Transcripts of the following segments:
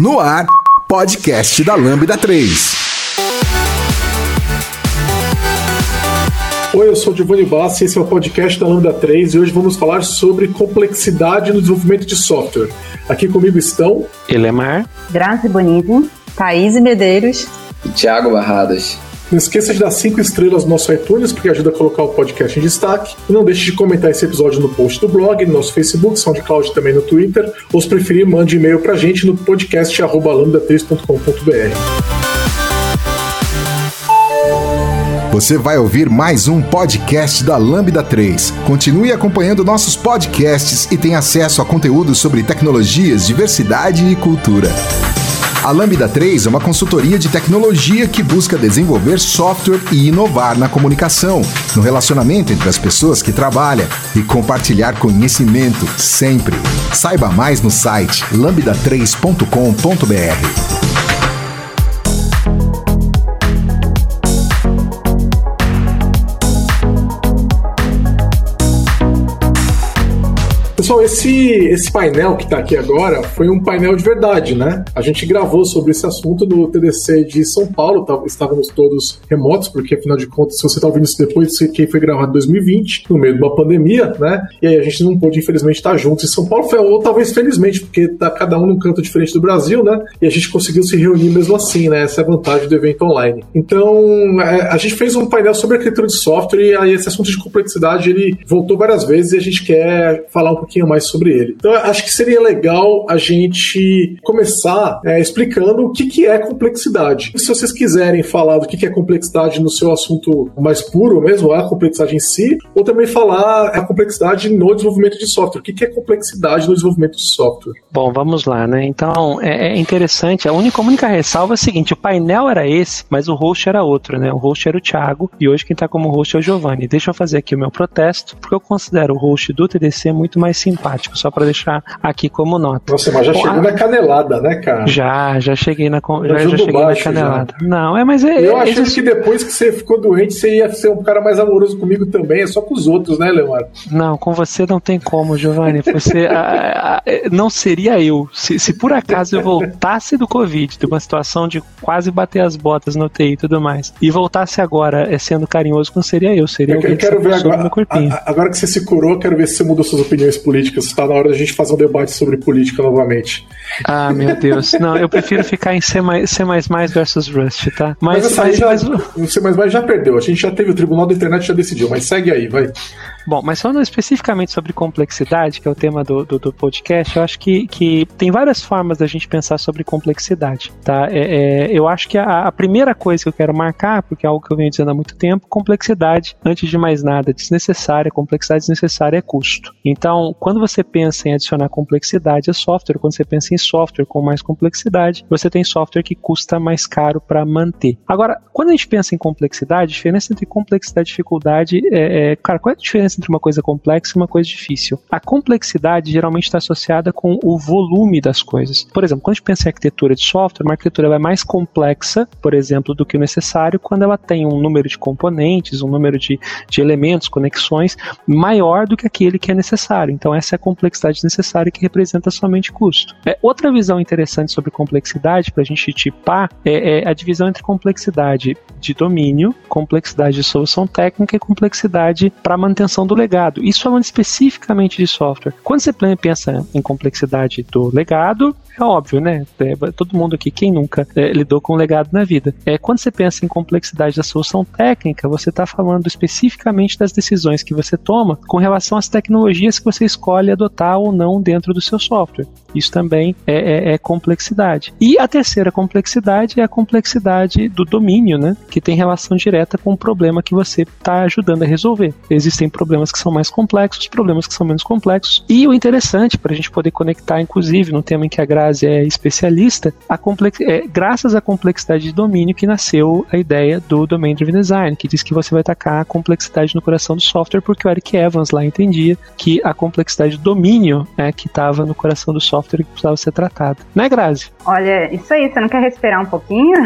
No ar, podcast da Lambda 3. Oi, eu sou o Giovanni Bassi, esse é o podcast da Lambda 3 e hoje vamos falar sobre complexidade no desenvolvimento de software. Aqui comigo estão Elemar, Grazi Bonito, Thaís Medeiros e Thiago Barradas. Não esqueça de dar cinco estrelas no nosso iTunes, porque ajuda a cobrar o podcast em destaque. E não deixe de comentar esse episódio no post do blog, no nosso Facebook, SoundCloud também no Twitter. Ou se preferir, mande e-mail pra gente no podcast lambda3.com.br. Você vai ouvir mais um podcast da Lambda 3. Continue acompanhando nossos podcasts e tenha acesso a conteúdos sobre tecnologias, diversidade e cultura. A Lambda 3 é uma consultoria de tecnologia que busca desenvolver software e inovar na comunicação, no relacionamento entre as pessoas que trabalham e compartilhar conhecimento sempre. Saiba mais no site lambda3.com.br. Pessoal, esse, esse painel que está aqui agora foi um painel de verdade, né? A gente gravou sobre esse assunto no TDC de São Paulo, tá, estávamos todos remotos, porque afinal de contas, se você está ouvindo isso depois, quem foi gravado em 2020, no meio de uma pandemia, né? E aí a gente não pôde, infelizmente, estar juntos em São Paulo, foi, ou talvez felizmente, porque tá cada um num canto diferente do Brasil, né? E a gente conseguiu se reunir mesmo assim, né? Essa é a vantagem do evento online. Então, é, a gente fez um painel sobre arquitetura de software e aí esse assunto de complexidade ele voltou várias vezes e a gente quer falar um pouquinho pouquinho mais sobre ele. Então, acho que seria legal a gente começar é, explicando o que, que é complexidade. Se vocês quiserem falar do que, que é complexidade no seu assunto mais puro mesmo, a complexidade em si, ou também falar a complexidade no desenvolvimento de software. O que, que é complexidade no desenvolvimento de software? Bom, vamos lá, né? Então, é, é interessante. A única, a única ressalva é a seguinte: o painel era esse, mas o host era outro, né? O host era o Thiago e hoje quem está como host é o Giovanni. Deixa eu fazer aqui o meu protesto, porque eu considero o host do TDC muito mais simpático, só para deixar aqui como nota. Nossa, mas já chegou a... na canelada, né, cara? Já, já cheguei na, já, já cheguei baixo, na canelada. Já. Não, é, mas é. Eu é, achei que depois que você ficou doente, você ia ser um cara mais amoroso comigo também, é só com os outros, né, Leonardo? Não, com você não tem como, Giovanni. Você a, a, não seria eu. Se, se por acaso eu voltasse do Covid, de uma situação de quase bater as botas no TI e tudo mais, e voltasse agora é, sendo carinhoso, não seria eu, seria eu. Eu quero ver agora, agora que você se curou, quero ver se você mudou suas opiniões políticas. Está na hora da gente fazer um debate sobre política novamente. Ah, meu Deus. Não, eu prefiro ficar em C++ versus Rust, tá? Mas, mas, mas, já, mas... o C++ já perdeu. A gente já teve o Tribunal da Internet já decidiu, mas segue aí, vai. Bom, mas falando especificamente sobre complexidade, que é o tema do, do, do podcast, eu acho que, que tem várias formas da gente pensar sobre complexidade, tá? É, é, eu acho que a, a, primeira coisa que eu quero marcar, porque é algo que eu venho dizendo há muito tempo, complexidade, antes de mais nada, desnecessária, complexidade desnecessária é custo. Então, quando você pensa em adicionar complexidade a software, quando você pensa em software com mais complexidade, você tem software que custa mais caro para manter. Agora, quando a gente pensa em complexidade, a diferença entre complexidade e dificuldade é, é cara, qual é a diferença entre uma coisa complexa e uma coisa difícil? A complexidade geralmente está associada com o volume das coisas. Por exemplo, quando a gente pensa em arquitetura de software, uma arquitetura é mais complexa, por exemplo, do que o necessário quando ela tem um número de componentes, um número de, de elementos, conexões maior do que aquele que é necessário. Então, essa é a complexidade necessária que representa somente custo. É, outra visão interessante sobre complexidade, para a gente tipar, é, é a divisão entre complexidade de domínio, complexidade de solução técnica e complexidade para manutenção do legado. Isso falando especificamente de software. Quando você pensa em complexidade do legado, é óbvio, né? É, todo mundo aqui, quem nunca é, lidou com legado na vida. É, quando você pensa em complexidade da solução técnica, você está falando especificamente das decisões que você toma com relação às tecnologias que você escolhe adotar ou não dentro do seu software. Isso também é, é, é complexidade. E a terceira complexidade é a complexidade do domínio, né? Que tem relação direta com o problema que você está ajudando a resolver. Existem problemas que são mais complexos, problemas que são menos complexos. E o interessante, para a gente poder conectar, inclusive, no tema em que a Grazi é especialista, a complex... é graças à complexidade de domínio que nasceu a ideia do Domain Driven Design, que diz que você vai tacar a complexidade no coração do software, porque o Eric Evans lá entendia que a complexidade do domínio é que estava no coração do software que precisava ser tratado. Né, Grazi? Olha, isso aí, você não quer respirar um pouquinho?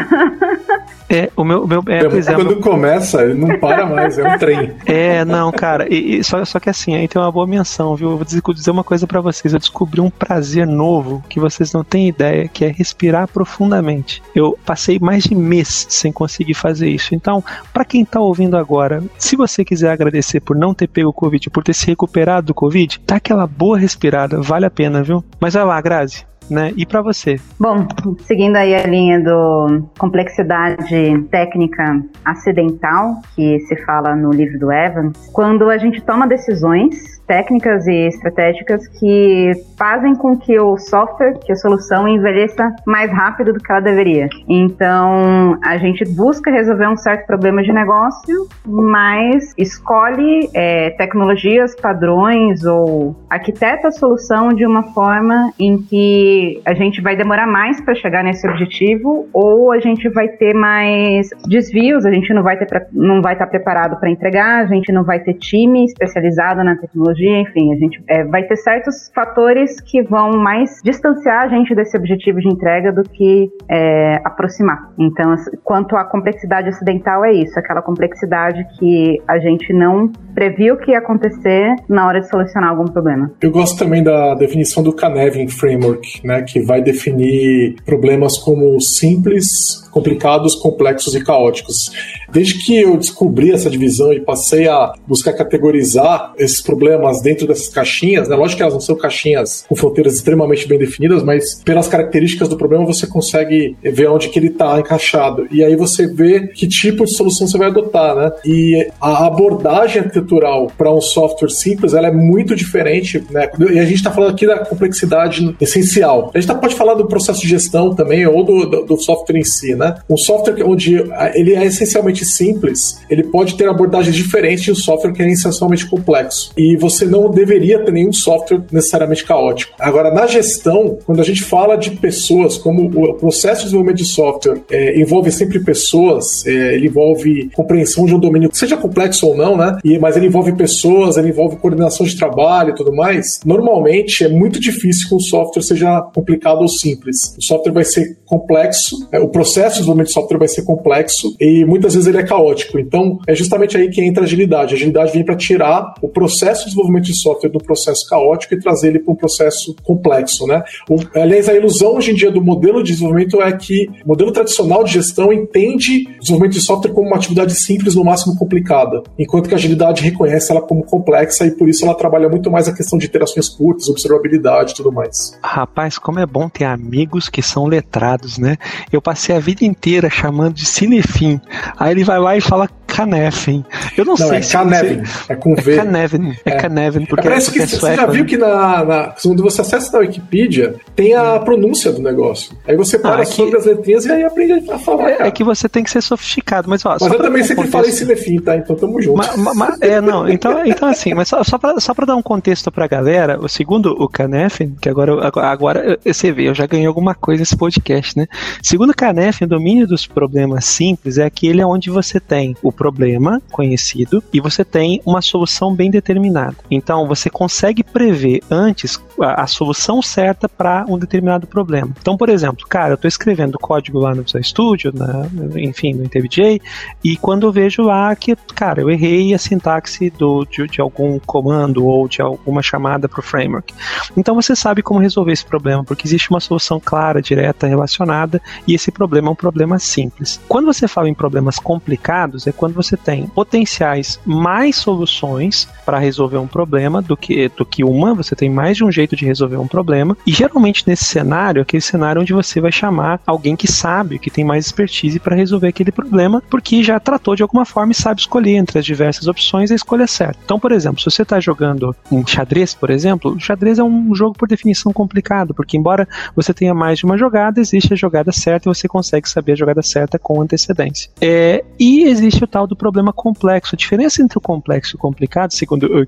É, o meu. Meu é, é, quando começa, ele não para mais, é um trem. É, não, cara, e, e, só, só que assim, aí tem uma boa menção, viu? Eu vou dizer uma coisa para vocês. Eu descobri um prazer novo que vocês não têm ideia, que é respirar profundamente. Eu passei mais de mês sem conseguir fazer isso. Então, para quem tá ouvindo agora, se você quiser agradecer por não ter pego o Covid, por ter se recuperado do Covid, dá aquela boa respirada, vale a pena, viu? Mas vai lá, Grazi né? E para você? Bom, seguindo aí a linha do complexidade técnica acidental que se fala no livro do Evans, quando a gente toma decisões técnicas e estratégicas que fazem com que o software, que a solução envelheça mais rápido do que ela deveria. Então, a gente busca resolver um certo problema de negócio, mas escolhe é, tecnologias, padrões ou arquiteta a solução de uma forma em que a gente vai demorar mais para chegar nesse objetivo ou a gente vai ter mais desvios, a gente não vai ter não vai estar preparado para entregar, a gente não vai ter time especializado na tecnologia enfim, a gente é, vai ter certos fatores que vão mais distanciar a gente desse objetivo de entrega do que é, aproximar. Então, quanto à complexidade acidental, é isso, aquela complexidade que a gente não previu que ia acontecer na hora de solucionar algum problema. Eu gosto também da definição do Canevin Framework, né, que vai definir problemas como simples, complicados, complexos e caóticos. Desde que eu descobri essa divisão e passei a buscar categorizar esses problemas dentro dessas caixinhas, né? Lógico que elas não são caixinhas com fronteiras extremamente bem definidas, mas pelas características do problema você consegue ver onde que ele está encaixado. E aí você vê que tipo de solução você vai adotar, né? E a abordagem arquitetural para um software simples, ela é muito diferente, né? E a gente está falando aqui da complexidade essencial. A gente tá, pode falar do processo de gestão também ou do, do, do software em si, né? Um software onde ele é essencialmente simples, ele pode ter abordagens diferentes de um software que é essencialmente complexo. E você não deveria ter nenhum software necessariamente caótico. Agora, na gestão, quando a gente fala de pessoas, como o processo de desenvolvimento de software é, envolve sempre pessoas, é, ele envolve compreensão de um domínio, seja complexo ou não, né? E, mas ele envolve pessoas, ele envolve coordenação de trabalho e tudo mais. Normalmente é muito difícil que um software seja complicado ou simples. O software vai ser complexo, é, o processo de desenvolvimento de software vai ser complexo e muitas vezes ele é caótico. Então, é justamente aí que entra a agilidade. A agilidade vem para tirar o processo de de software do processo caótico e trazer ele para um processo complexo, né? O, aliás, a ilusão hoje em dia do modelo de desenvolvimento é que o modelo tradicional de gestão entende desenvolvimento de software como uma atividade simples, no máximo complicada, enquanto que a agilidade reconhece ela como complexa e por isso ela trabalha muito mais a questão de interações curtas, observabilidade e tudo mais. Rapaz, como é bom ter amigos que são letrados, né? Eu passei a vida inteira chamando de cinefim. Aí ele vai lá e fala Canefin. Eu não, não sei é se Canevin, você... é com V. É Canevin, é, é. Canevin, porque, Parece porque que é você já viu né? que na, na, quando você acessa na Wikipedia, tem a pronúncia do negócio. Aí você para ah, sobre as letrinhas e aí aprende a falar. É, é, que você tem que ser sofisticado, mas ó, Mas eu também sempre contexto... falei cinefim, tá? Então tamo junto. Ma, ma, é, não, então, então assim, mas só, só, pra, só dar um contexto pra galera, o segundo o Canefin, que agora, agora você vê, eu já ganhei alguma coisa nesse podcast, né? Segundo o Canefin, o domínio dos problemas simples é aquele onde você tem o problema conhecido e você tem uma solução bem determinada. Então você consegue prever antes a, a solução certa para um determinado problema. Então, por exemplo, cara, eu estou escrevendo código lá no Visual Studio, na, enfim, no IntelliJ, e quando eu vejo lá que, cara, eu errei a sintaxe do, de, de algum comando ou de alguma chamada para o framework. Então você sabe como resolver esse problema, porque existe uma solução clara, direta, relacionada, e esse problema é um problema simples. Quando você fala em problemas complicados, é quando você tem potenciais mais soluções para resolver um problema do que, do que uma, você tem mais de um jeito de resolver um problema, e geralmente nesse cenário, aquele cenário onde você vai chamar alguém que sabe, que tem mais expertise para resolver aquele problema, porque já tratou de alguma forma e sabe escolher entre as diversas opções a escolha certa. Então, por exemplo, se você está jogando um xadrez, por exemplo, o xadrez é um jogo por definição complicado, porque embora você tenha mais de uma jogada, existe a jogada certa e você consegue saber a jogada certa com antecedência. É, e existe o tal do problema complexo. A diferença entre o complexo e o complicado, segundo o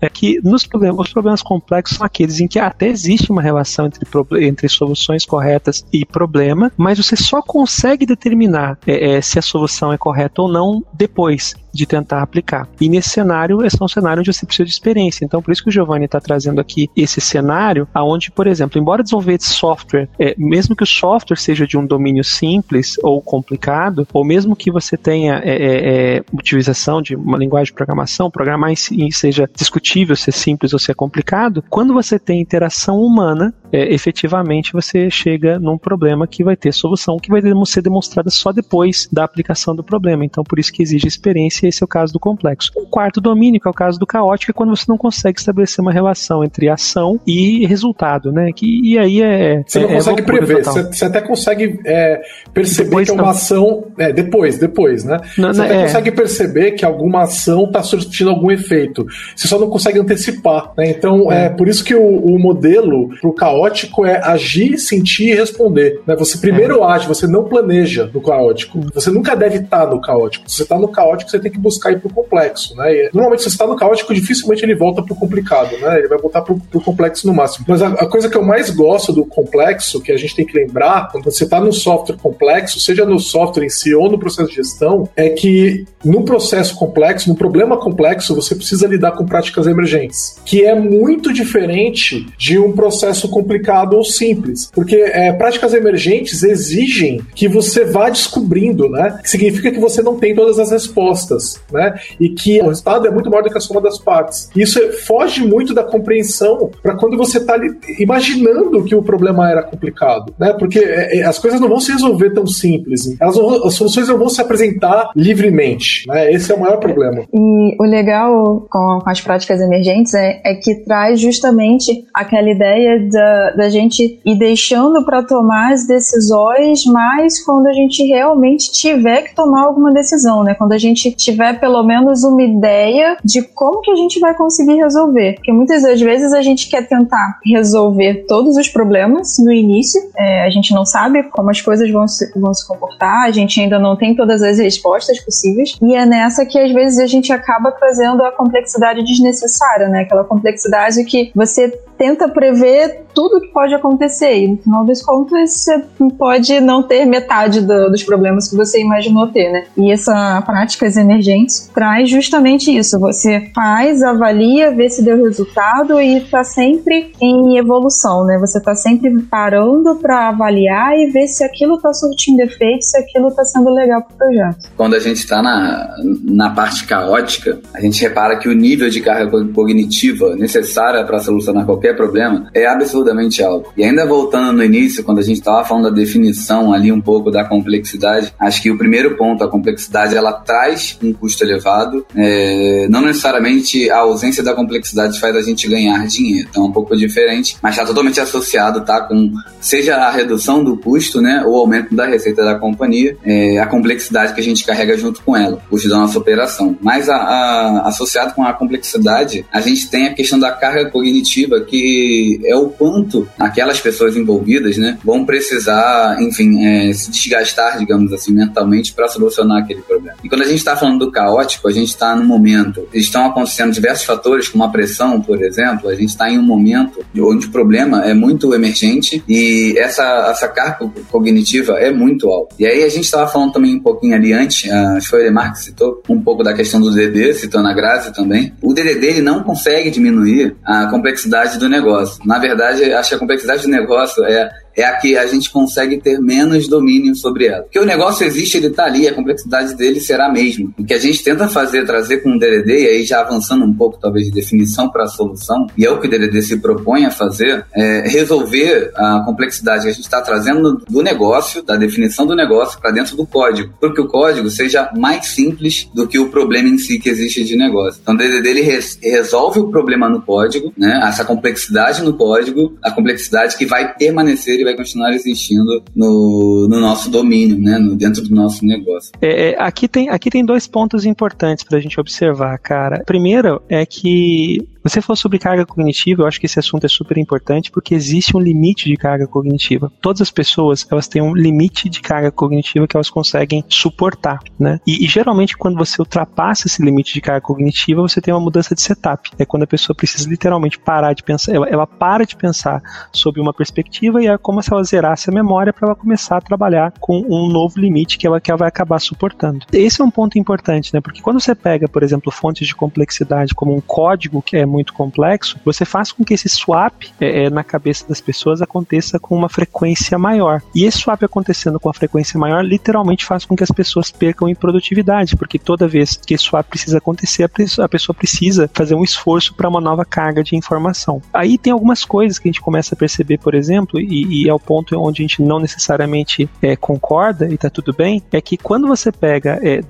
é que nos problemas, os problemas complexos são aqueles em que até existe uma relação entre, entre soluções corretas e problema, mas você só consegue determinar é, é, se a solução é correta ou não depois. De tentar aplicar. E nesse cenário, esse é um cenário onde você precisa de experiência. Então, por isso que o Giovanni está trazendo aqui esse cenário, aonde, por exemplo, embora desenvolver software, é, mesmo que o software seja de um domínio simples ou complicado, ou mesmo que você tenha é, é, é utilização de uma linguagem de programação, programar em seja discutível se é simples ou se é complicado, quando você tem interação humana, é, efetivamente você chega num problema que vai ter solução, que vai ser demonstrada só depois da aplicação do problema. Então, por isso que exige experiência, esse é o caso do complexo. O quarto domínio, que é o caso do caótico, é quando você não consegue estabelecer uma relação entre ação e resultado, né? Que, e aí é. Você não é, consegue prever, você, você, até consegue é, perceber depois, que é uma não. ação. É, depois, depois, né? Não, você até é. consegue perceber que alguma ação está surtindo algum efeito. Você só não consegue antecipar, né? Então, é, é por isso que o, o modelo para o caótico é agir, sentir e responder. Né? Você primeiro é. age, você não planeja no caótico. Você nunca deve estar no caótico. Se você está no caótico, você tem que buscar ir pro complexo, né? E, normalmente, se você está no caótico, dificilmente ele volta pro complicado, né? Ele vai voltar pro, pro complexo no máximo. Mas a, a, coisa que eu mais gosto do complexo, que a gente tem que lembrar, quando você está no software complexo, seja no software em si ou no processo de gestão, é que no processo complexo, no problema complexo, você precisa lidar com práticas emergentes, que é muito diferente de um processo complicado ou simples, porque é, práticas emergentes exigem que você vá descobrindo, né? Que significa que você não tem todas as respostas, né? E que o resultado é muito maior do que a soma das partes. Isso foge muito da compreensão para quando você está imaginando que o problema era complicado, né? Porque é, é, as coisas não vão se resolver tão simples, as soluções não vão se apresentar livremente, né? Esse é o maior problema. E o legal com, as práticas emergentes é, é, que traz justamente aquela ideia da, da gente ir deixando para tomar as decisões mais quando a gente realmente tiver que tomar alguma decisão, né? Quando a gente tiver pelo menos uma ideia de como que a gente vai conseguir resolver. Porque muitas das vezes a gente quer tentar resolver todos os problemas no início, é, a gente não sabe como as coisas vão se, vão se comportar, a gente ainda não tem todas as respostas possíveis, e é nessa que às vezes a gente acaba trazendo a complexidade desnecessária, né? Aquela complexidade que você tenta prever tudo que pode acontecer e no final das contas você pode não ter metade do, dos problemas que você imaginou ter, né? E essa práticas emergentes traz justamente isso. Você faz, avalia, vê se deu resultado e está sempre em evolução, né? Você está sempre parando para avaliar e ver se aquilo está surtindo efeito, se aquilo está sendo legal para o projeto. Quando a gente está na, na parte caótica, a gente repara que o nível de carga cognitiva necessária para solucionar qualquer problema é absurdamente alto. E ainda voltando no início, quando a gente estava falando da definição ali um pouco da complexidade, acho que o primeiro ponto, a complexidade, ela traz um custo elevado. É, não necessariamente a ausência da complexidade faz a gente ganhar dinheiro, então é um pouco diferente, mas está totalmente associado, tá, com seja a redução do custo, né, ou aumento da receita da companhia, é, a complexidade que a gente carrega junto com ela, o custo da nossa operação. Mas a, a, associado com a complexidade, a gente tem a questão da carga cognitiva que é o quanto aquelas pessoas envolvidas, né, vão precisar, enfim, é, se desgastar, digamos assim, mentalmente para solucionar aquele problema. E quando a gente está falando do caótico, a gente está no momento, estão acontecendo diversos fatores, como a pressão, por exemplo, a gente está em um momento onde o problema é muito emergente e essa, essa carga cognitiva é muito alta. E aí a gente estava falando também um pouquinho ali antes, acho que foi o que citou um pouco da questão do DD, citando a Grazi também. O DDD ele não consegue diminuir a complexidade do negócio. Na verdade, acho que a complexidade do negócio é é a que a gente consegue ter menos domínio sobre ela. Porque o negócio existe, ele está ali, a complexidade dele será a mesma. O que a gente tenta fazer, trazer com o DDD, e aí já avançando um pouco, talvez, de definição para a solução, e é o que o DDD se propõe a fazer, é resolver a complexidade que a gente está trazendo do negócio, da definição do negócio, para dentro do código. Para que o código seja mais simples do que o problema em si que existe de negócio. Então, o DDD ele res resolve o problema no código, né? essa complexidade no código, a complexidade que vai permanecer vai continuar existindo no, no nosso domínio, né, no, dentro do nosso negócio. É, é, aqui, tem, aqui tem dois pontos importantes para a gente observar, cara. Primeiro é que Você falou sobre carga cognitiva, eu acho que esse assunto é super importante porque existe um limite de carga cognitiva. Todas as pessoas, elas têm um limite de carga cognitiva que elas conseguem suportar, né? E, e geralmente quando você ultrapassa esse limite de carga cognitiva, você tem uma mudança de setup. É quando a pessoa precisa literalmente parar de pensar, ela, ela para de pensar sob uma perspectiva e é como se ela zerasse a memória para ela começar a trabalhar com um novo limite que ela, que ela vai acabar suportando. Esse é um ponto importante, né? Porque quando você pega, por exemplo, fontes de complexidade como um código que é muito complexo, você faz com que esse swap é, é, na cabeça das pessoas aconteça com uma frequência maior. E esse swap acontecendo com a frequência maior literalmente faz com que as pessoas percam em produtividade, porque toda vez que esse swap precisa acontecer, a pessoa precisa fazer um esforço para uma nova carga de informação. Aí tem algumas coisas que a gente começa a perceber, por exemplo, e, e é o ponto onde a gente não necessariamente é, concorda e está tudo bem, é que quando você pega é,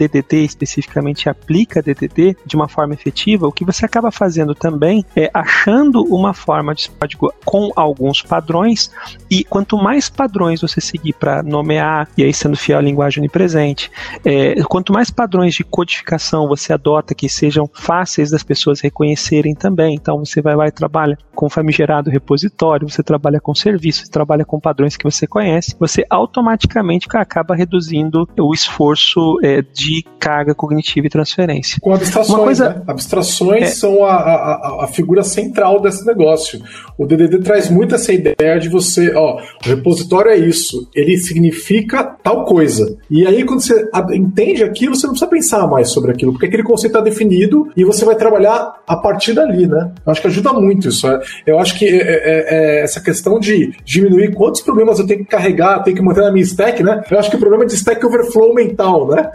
especificamente aplica DDD de uma forma efetiva, o que você acaba fazendo também é achando uma forma de código com alguns padrões e quanto mais padrões você seguir para nomear e aí sendo fiel à linguagem onipresente, é, quanto mais padrões de codificação você adota que sejam fáceis das pessoas reconhecerem também, então você vai lá e trabalha com famigerado repositório, você trabalha com serviços, trabalha com padrões que você conhece, você automaticamente acaba reduzindo o esforço é, de carga cognitiva e transferência. Com abstrações, coisa, né? Abstrações é, são a, a, a, figura central desse negócio. O DDD traz muito essa ideia de você, ó, o repositório é isso, ele significa tal coisa. E aí quando você entende aquilo, você não precisa pensar mais sobre aquilo, porque aquele conceito está definido e você vai trabalhar a partir dali, né? Eu acho que ajuda muito isso. Né? Eu acho que é, é, é essa questão de diminuir quantos problemas eu tenho que carregar, tenho que manter na minha stack, né? Eu acho que o problema é de stack overflow mental, né?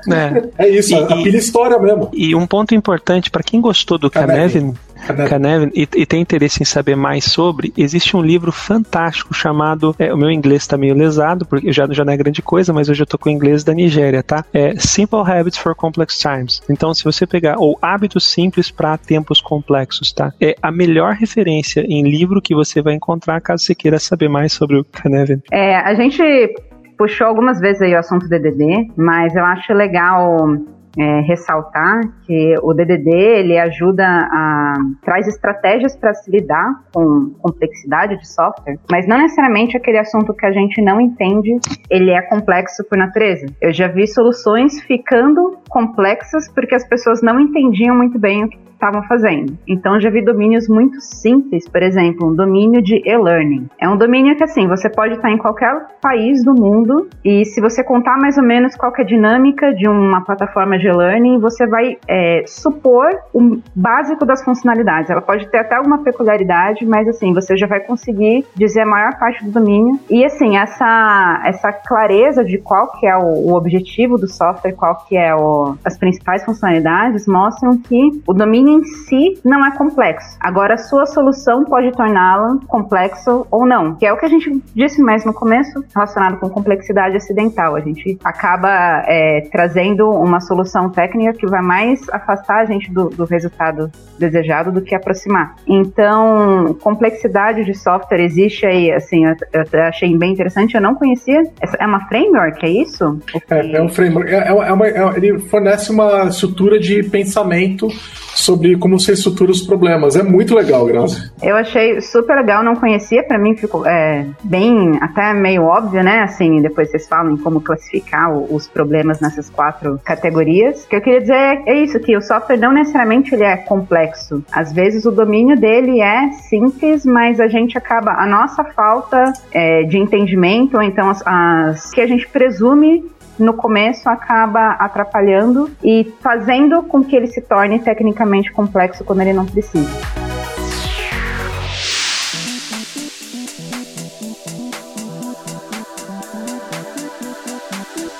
É, é isso, e, a, a pilha história mesmo. E um ponto importante para quem gostou do Canevin, Canevin e, e, tem interesse em saber mais sobre, existe um livro fantástico chamado, é, o meu inglês está meio lesado, porque já, já não é grande coisa, mas hoje eu tô com o inglês da Nigéria, tá? É Simple Habits for Complex Times. Então, se você pegar, ou Hábitos Simples para Tempos Complexos, tá? É a melhor referência em livro que você vai encontrar caso você queira saber mais sobre o Canevin. É, a gente puxou algumas vezes aí o assunto DDD, mas eu acho legal é, ressaltar que o DDD ele ajuda a traz estratégias para se lidar com complexidade de software, mas não necessariamente aquele assunto que a gente não entende ele é complexo por natureza. Eu já vi soluções ficando complexas porque as pessoas não entendiam muito bem o que estavam fazendo. Então já vi domínios muito simples, por exemplo, um domínio de e-learning. É um domínio que assim, você pode estar em qualquer país do mundo e se você contar mais ou menos qual é a dinâmica de uma plataforma de e-learning, você vai é, supor o básico das funcionalidades. Ela pode ter até alguma peculiaridade, mas assim, você já vai conseguir dizer a maior parte do domínio. E assim, essa, essa clareza de qual que é o, o objetivo do software, qual que é o, as principais funcionalidades, mostram que o domínio em si não é complexo. Agora, a sua solução pode torná-la complexo ou não, que é o que a gente disse mais no começo, relacionado com complexidade acidental. A gente acaba é, trazendo uma solução técnica que vai mais afastar a gente do, do resultado desejado do que aproximar. Então, complexidade de software existe aí, assim, eu, eu achei bem interessante, eu não conhecia. É uma framework, é isso? É, é um framework. É, é uma, é, ele fornece uma estrutura de pensamento sobre como você estrutura os problemas. É muito legal, Grazi. Eu achei super legal, não conhecia, para mim ficou é, bem, até meio óbvio, né? Assim, depois vocês falam como classificar os problemas nessas quatro categorias. O que eu queria dizer é, é isso, que o software não necessariamente ele é complexo. Às vezes o domínio dele é simples, mas a gente acaba, a nossa falta é, de entendimento, ou então as, as que a gente presume no começo acaba atrapalhando e fazendo com que ele se torne tecnicamente complexo quando ele não precisa.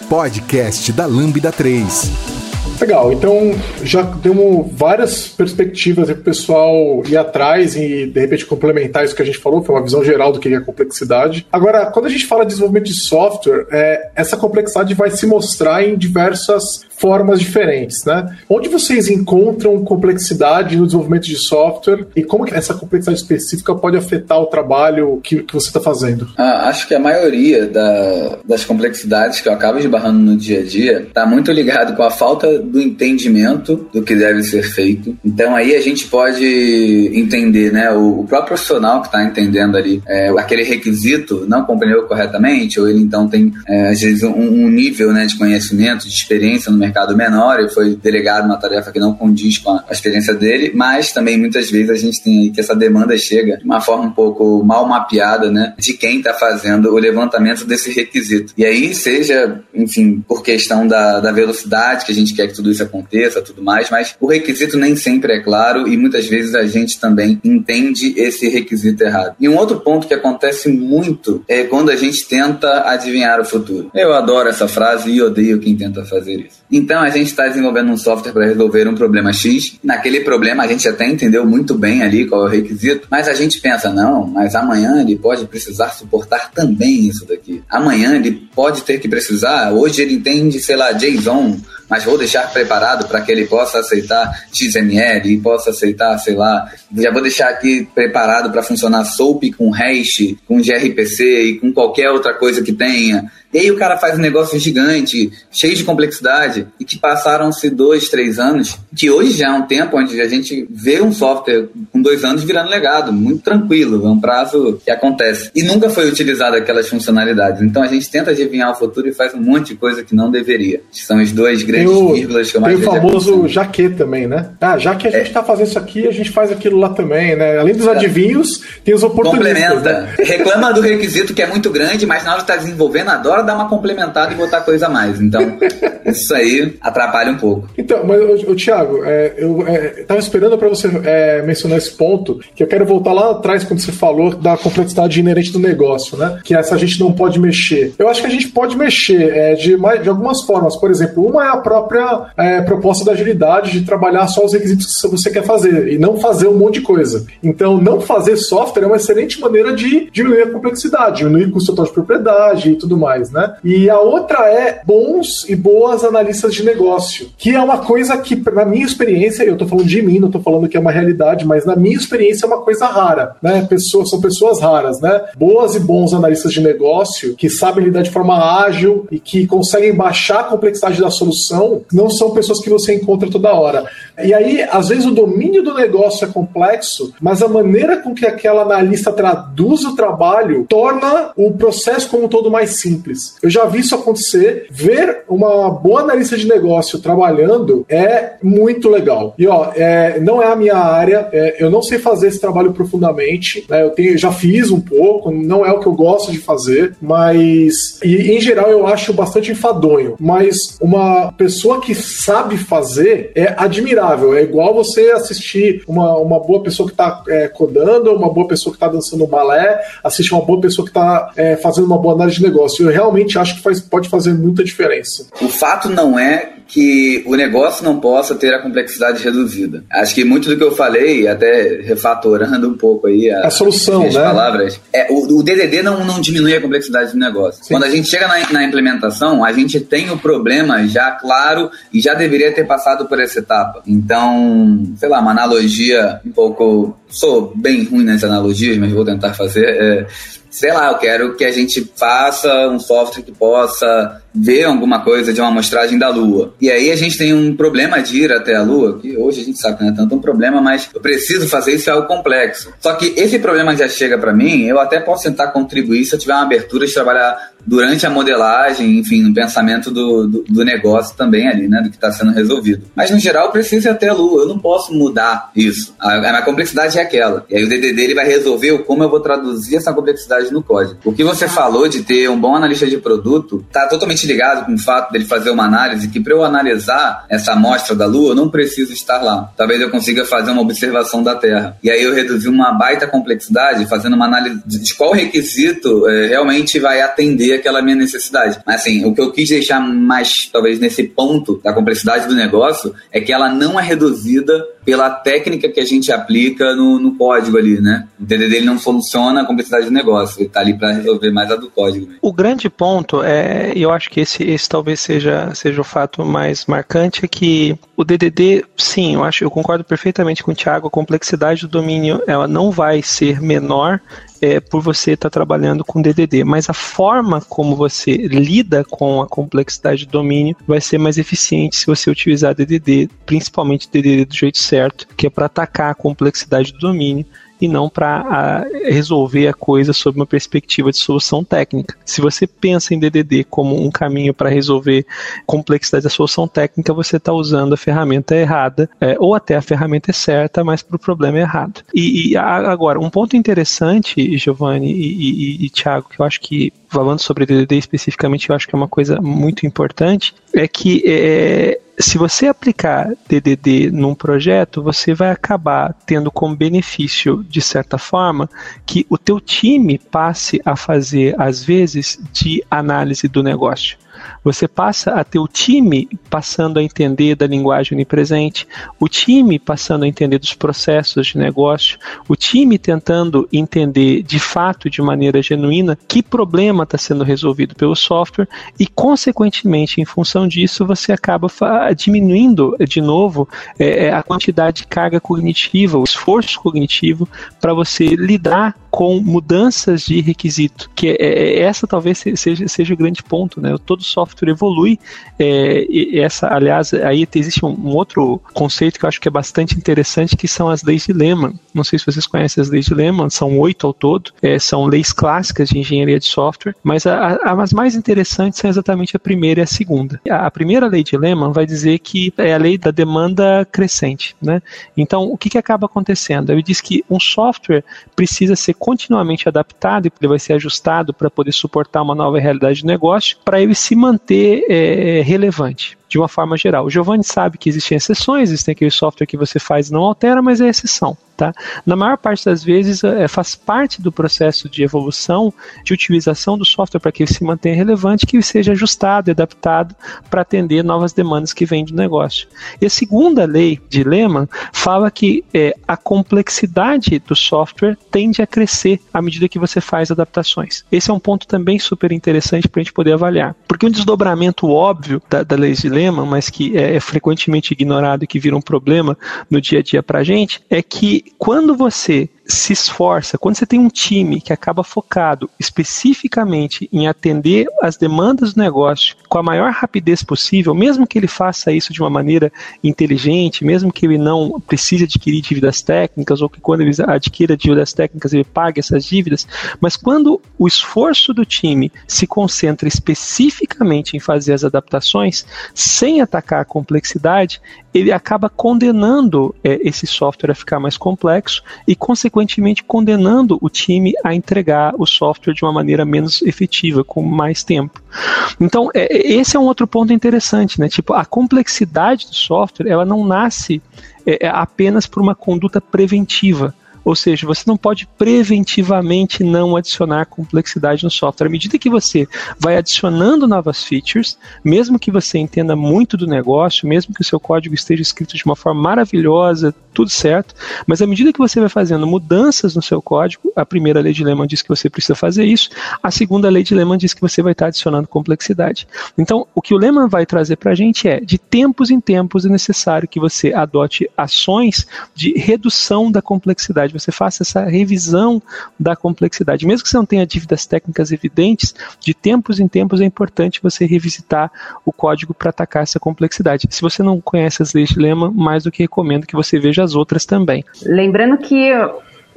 Podcast da Lambda 3. Legal, então já temos várias perspectivas para o pessoal ir atrás e de repente complementar isso que a gente falou, foi uma visão geral do que é a complexidade. Agora, quando a gente fala de desenvolvimento de software, é, essa complexidade vai se mostrar em diversas formas diferentes, né? Onde vocês encontram complexidade no desenvolvimento de software e como essa complexidade específica pode afetar o trabalho que, que você está fazendo? Ah, acho que a maioria da, das complexidades que eu acabo esbarrando no dia a dia está muito ligado com a falta do entendimento do que deve ser feito. Então aí a gente pode entender, né? O, o próprio profissional que está entendendo ali é, aquele requisito não compreendeu corretamente, ou ele então tem, é, às vezes, um, um, nível né, de conhecimento, de experiência no mercado menor e foi delegado uma tarefa que não condiz com a, a experiência dele, mas também muitas vezes a gente tem aí que essa demanda chega de uma forma um pouco mal mapeada, né? De quem está fazendo o levantamento desse requisito. E aí, seja, enfim, por questão da, da velocidade que a gente quer que tudo isso aconteça, tudo mais, mas o requisito nem sempre é claro e muitas vezes a gente também entende esse requisito errado. E um outro ponto que acontece muito é quando a gente tenta adivinhar o futuro. Eu adoro essa frase e odeio quem tenta fazer isso. Então a gente está desenvolvendo um software para resolver um problema X. Naquele problema a gente até entendeu muito bem ali qual é o requisito, mas a gente pensa, não, mas amanhã ele pode precisar suportar também isso daqui. Amanhã ele pode ter que precisar, hoje ele entende, sei lá, JSON mas vou deixar preparado para que ele possa aceitar XML e possa aceitar, sei lá, já vou deixar aqui preparado para funcionar SOAP com hash, com gRPC e com qualquer outra coisa que tenha. E aí o cara faz um negócio gigante, cheio de complexidade, e que passaram-se dois, três anos, que hoje já é um tempo onde a gente vê um software com dois anos virando legado, muito tranquilo, é um prazo que acontece. E nunca foi utilizado aquelas funcionalidades. Então a gente tenta adivinhar o futuro e faz um monte de coisa que não deveria. São os dois grandes tem o, vírgulas que eu mais Tem o famoso jaque também, né? Ah, já que a gente está é. fazendo isso aqui, a gente faz aquilo lá também, né? Além dos é. adivinhos, tem os oportunistas. Complementa. Né? Reclama do requisito que é muito grande, mas na hora de estar tá desenvolvendo, adora hora dar uma complementada e botar coisa a mais. Então, isso aí atrapalha um pouco. Então, mas, o, Thiago, é, eu é, tava esperando para você é, mencionar esse ponto, que eu quero voltar lá atrás quando você falou da complexidade inerente do negócio, né? Que essa a gente não pode mexer. Eu acho que a gente pode mexer é, de, mais, de algumas formas. Por exemplo, uma é a própria é, proposta da agilidade de trabalhar só os requisitos que você quer fazer e não fazer um monte de coisa. Então, não fazer software é uma excelente maneira de diminuir a complexidade, diminuir o custo total de propriedade e tudo mais né? E a outra é bons e boas analistas de negócio, que é uma coisa que, na minha experiência, eu tô falando de mim, não tô falando que é uma realidade, mas na minha experiência é uma coisa rara, né? Pessoas, são pessoas raras, né? Boas e bons analistas de negócio que sabem lidar de forma ágil e que conseguem baixar a complexidade da solução, não são pessoas que você encontra toda hora. E aí, às vezes, o domínio do negócio é complexo, mas a maneira com que aquela analista traduz o trabalho torna o processo como um todo mais simples. Eu já vi isso acontecer. Ver uma boa analista de negócio trabalhando é muito legal. E ó, é, não é a minha área, é, eu não sei fazer esse trabalho profundamente. Né? Eu tenho, já fiz um pouco, não é o que eu gosto de fazer, mas e, em geral eu acho bastante enfadonho. Mas uma pessoa que sabe fazer é admirável é igual você assistir uma, uma boa pessoa que está é, codando, uma boa pessoa que está dançando balé, assistir uma boa pessoa que está é, fazendo uma boa análise de negócio. Eu realmente acho que faz, pode fazer muita diferença. O fato não é que o negócio não possa ter a complexidade reduzida. Acho que muito do que eu falei, até refatorando um pouco aí a, a solução, as né? palavras, é, o, o, DDD não, não diminui a complexidade do negócio. Sim. Quando a gente chega na, na, implementação, a gente tem o problema já claro e já deveria ter passado por essa etapa. Então, sei lá, uma analogia um pouco. Sou bem ruim nas analogias, mas vou tentar fazer. É, sei lá, eu quero que a gente faça um software que possa ver alguma coisa de uma amostragem da Lua. E aí a gente tem um problema de ir até a Lua, que hoje a gente sabe que não é tanto um problema, mas eu preciso fazer isso é algo complexo. Só que esse problema já chega para mim, eu até posso tentar contribuir se eu tiver uma abertura de trabalhar durante a modelagem, enfim, no pensamento do, do, do negócio também ali, né, do que está sendo resolvido. Mas no geral eu preciso ir até a Lua, eu não posso mudar isso. A, a minha complexidade é aquela. E aí o DDD ele vai resolver como eu vou traduzir essa complexidade no código. O que você falou de ter um bom analista de produto está totalmente ligado com o fato dele fazer uma análise que para eu analisar essa amostra da Lua, eu não preciso estar lá. Talvez eu consiga fazer uma observação da Terra. E aí eu reduzi uma baita complexidade fazendo uma análise de qual requisito é, realmente vai atender aquela minha necessidade. Mas assim, o que eu quis deixar mais, talvez, nesse ponto da complexidade do negócio é que ela não é reduzida pela técnica que a gente aplica no, no código ali, né? O DDD ele não soluciona a complexidade do negócio, ele está ali para resolver mais a do código. O grande ponto é, eu acho acho que esse, esse talvez seja, seja o fato mais marcante, é que o DDD, sim, eu acho, eu concordo perfeitamente com o Thiago, a complexidade do domínio, ela não vai ser menor é, por você estar tá trabalhando com DDD, mas a forma como você lida com a complexidade do domínio vai ser mais eficiente se você utilizar DDD, principalmente DDD do jeito certo, que é para atacar a complexidade do domínio e não para resolver a coisa sob uma perspectiva de solução técnica. Se você pensa em DDD como um caminho para resolver complexidade da solução técnica, você está usando a ferramenta errada, é, ou até a ferramenta é certa, mas para o problema é errado. E, e a, agora, um ponto interessante, Giovanni e, e, e Thiago, que eu acho que falando sobre DDD especificamente, eu acho que é uma coisa muito importante, é que é, se você aplicar DDD num projeto, você vai acabar tendo como benefício, de certa forma, que o teu time passe a fazer, às vezes, de análise do negócio. Você passa a ter o time passando a entender da linguagem onipresente, o time passando a entender dos processos de negócio, o time tentando entender de fato, de maneira genuína, que problema está sendo resolvido pelo software e, consequentemente, em função disso, você acaba diminuindo de novo é, é, a quantidade de carga cognitiva, o esforço cognitivo para você lidar com mudanças de requisito, que é, é, essa talvez seja, seja o grande ponto, né? Todo software evolui. É, essa, aliás, aí existe um, um, outro conceito que eu acho que é bastante interessante, que são as leis de Lehman. Não sei se vocês conhecem as leis de Lehman, são oito ao todo, é, são leis clássicas de engenharia de software, mas a, a, as mais interessantes são exatamente a primeira e a segunda. A, a, primeira lei de Lehman vai dizer que é a lei da demanda crescente, né? Então, o que, que acaba acontecendo? Ele diz que um software precisa ser continuamente adaptado e ele vai ser ajustado para poder suportar uma nova realidade de negócio, para ele se manter é, relevante de uma forma geral. O Giovanni sabe que existem exceções, existem aquele software que você faz e não altera, mas é exceção. Tá? Na maior parte das vezes, é, faz parte do processo de evolução, de utilização do software para que ele se mantenha relevante, que ele seja ajustado e adaptado para atender novas demandas que vêm do negócio. E a segunda lei de Lehman fala que é, a complexidade do software tende a crescer à medida que você faz adaptações. Esse é um ponto também super interessante para a gente poder avaliar. Porque um desdobramento óbvio da, da lei de Lehman, mas que é, é frequentemente ignorado e que vira um problema no dia a dia para a gente, é que quando você se esforça, quando você tem um time que acaba focado especificamente em atender as demandas do negócio com a maior rapidez possível, mesmo que ele faça isso de uma maneira inteligente, mesmo que ele não precise adquirir dívidas técnicas ou que quando ele adquira dívidas técnicas ele pague essas dívidas, mas quando o esforço do time se concentra especificamente em fazer as adaptações sem atacar a complexidade, ele acaba condenando é, esse software a ficar mais complexo e, consequentemente, condenando o time a entregar o software de uma maneira menos efetiva, com mais tempo. Então, é, é, esse é um outro ponto interessante, né? Tipo, a complexidade do software, ela não nasce é, é apenas por uma conduta preventiva. Ou seja, você não pode preventivamente não adicionar complexidade no software. À medida que você vai adicionando novas features, mesmo que você entenda muito do negócio, mesmo que o seu código esteja escrito de uma forma maravilhosa, tudo certo, mas à medida que você vai fazendo mudanças no seu código, a primeira lei de Lehman diz que você precisa fazer isso, a segunda lei de Lehman diz que você vai estar adicionando complexidade. Então, o que o Lehman vai trazer para a gente é, de tempos em tempos é necessário que você adote ações de redução da complexidade você faça essa revisão da complexidade. Mesmo que você não tenha dívidas técnicas evidentes, de tempos em tempos é importante você revisitar o código para atacar essa complexidade. Se você não conhece as leis de Lema, mais do que recomendo que você veja as outras também. Lembrando que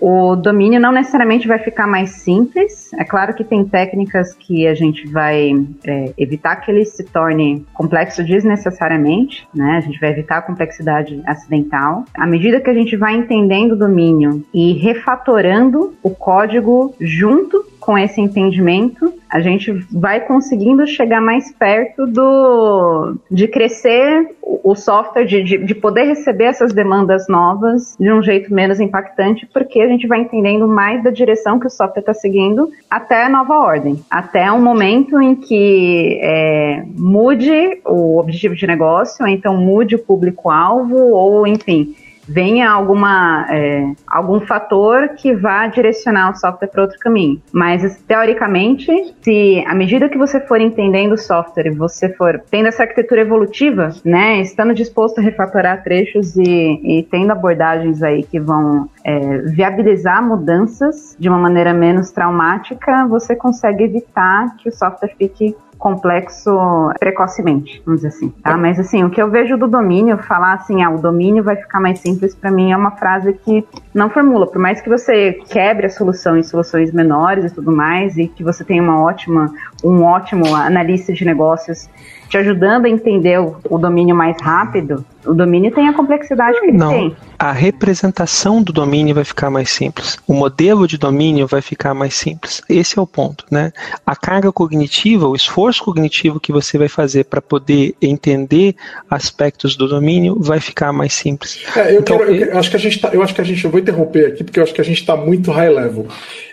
o domínio não necessariamente vai ficar mais simples. É claro que tem técnicas que a gente vai é, evitar que ele se torne complexo desnecessariamente, né? A gente vai evitar a complexidade acidental. À medida que a gente vai entendendo o domínio e refatorando o código junto com esse entendimento, a gente vai conseguindo chegar mais perto do de crescer o software, de, de, de, poder receber essas demandas novas de um jeito menos impactante, porque a gente vai entendendo mais da direção que o software está seguindo até a nova ordem, até um momento em que é, mude o objetivo de negócio, ou então mude o público-alvo, ou enfim, venha alguma, é, algum fator que vá direcionar o software para outro caminho. Mas, teoricamente, se à medida que você for entendendo o software e você for tendo essa arquitetura evolutiva, né, estando disposto a refatorar trechos e, e tendo abordagens aí que vão é, viabilizar mudanças de uma maneira menos traumática, você consegue evitar que o software fique complexo precocemente, vamos dizer assim, tá? Mas assim, o que eu vejo do domínio, falar assim, ah, o domínio vai ficar mais simples, para mim é uma frase que não formula, por mais que você quebre a solução em soluções menores e tudo mais, e que você tenha uma ótima, um ótimo analista de negócios te ajudando a entender o, o domínio mais rápido, o domínio tem a complexidade que ele Não, tem. A representação do domínio vai ficar mais simples. O modelo de domínio vai ficar mais simples. Esse é o ponto, né? A carga cognitiva, o esforço cognitivo que você vai fazer para poder entender aspectos do domínio vai ficar mais simples. É, eu, então, quero, eu, acho que a gente tá, eu acho que a gente eu vou interromper aqui porque eu acho que a gente está muito high level.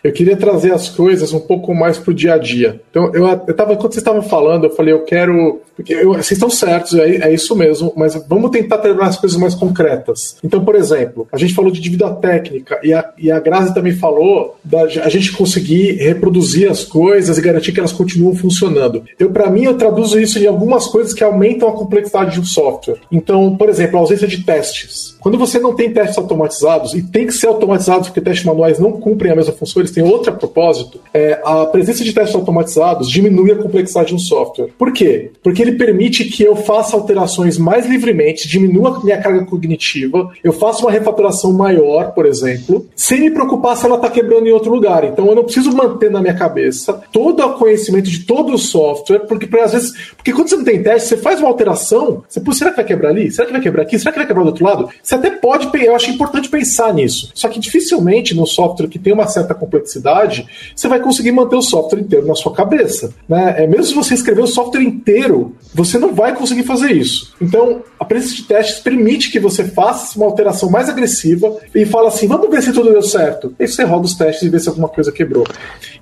Eu queria trazer as coisas um pouco mais para o dia a dia. Então eu, eu tava quando vocês estavam falando, eu falei eu quero porque eu, vocês estão certos, é, é, isso mesmo, mas vamos tentar ter as coisas mais concretas. Então, por exemplo, a gente falou de dívida técnica e a, e a Grazi também falou da a gente conseguir reproduzir as coisas e garantir que elas continuam funcionando. Eu, para mim, eu traduzo isso em algumas coisas que aumentam a complexidade de um software. Então, por exemplo, a ausência de testes. Quando você não tem testes automatizados, e tem que ser automatizados porque testes manuais não cumprem a mesma função, eles têm outro propósito, é, a presença de testes automatizados diminui a complexidade de um software. Por quê? Porque ele permite que eu faça alterações mais livremente, diminua a minha carga cognitiva, eu faço uma refatoração maior, por exemplo, sem me preocupar se ela está quebrando em outro lugar. Então eu não preciso manter na minha cabeça todo o conhecimento de todo o software, porque às vezes, porque quando você não tem teste, você faz uma alteração, você, Pô, será que vai quebrar ali? Será que vai quebrar aqui? Será que vai quebrar do outro lado? Você até pode, eu acho importante pensar nisso. Só que dificilmente no software que tem uma certa complexidade, você vai conseguir manter o software inteiro na sua cabeça. Né? É, mesmo se você escrever o software inteiro, você não vai conseguir fazer isso. Então, a presença de testes permite que você faça uma alteração mais agressiva e fala assim: vamos ver se tudo deu certo. E você roda os testes e vê se alguma coisa quebrou.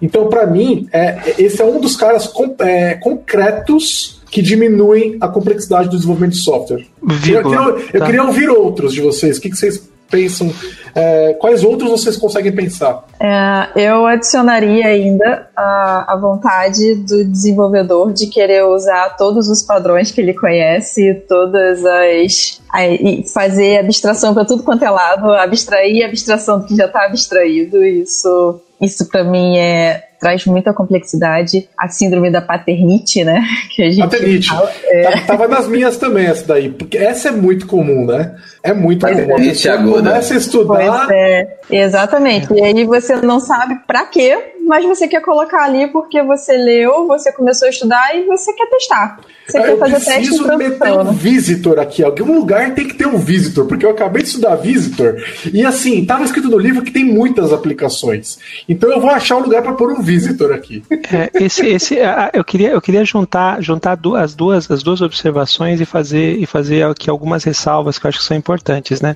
Então, para mim, é, esse é um dos caras com, é, concretos que diminuem a complexidade do desenvolvimento de software. Eu, queria, eu tá. queria ouvir outros de vocês. O que, que vocês pensam? É, quais outros vocês conseguem pensar? É, eu adicionaria ainda a, a, vontade do desenvolvedor de querer usar todos os padrões que ele conhece, todas as. A, e fazer abstração para tudo quanto é lado, abstrair a abstração do que já está abstraído. Isso, isso para mim é traz muita complexidade. A síndrome da paternite, né? Que a gente paternite. Fala, é... Tá, tava nas minhas também essa daí, porque essa é muito comum, né? É muito pois comum. É. Você começa a estudar. Pois é, exatamente. E aí você não sabe para quê, mas você quer colocar ali porque você leu, você começou a estudar e você quer testar. Você eu quer fazer teste preciso meter um visitor aqui. Algum lugar tem que ter um visitor, porque eu acabei de estudar visitor e assim, estava escrito no livro que tem muitas aplicações. Então eu vou achar um lugar para pôr um visitor aqui. É, esse, esse, eu queria, eu queria juntar, juntar as duas, as duas observações e fazer, e fazer aqui algumas ressalvas que eu acho que são importantes, né?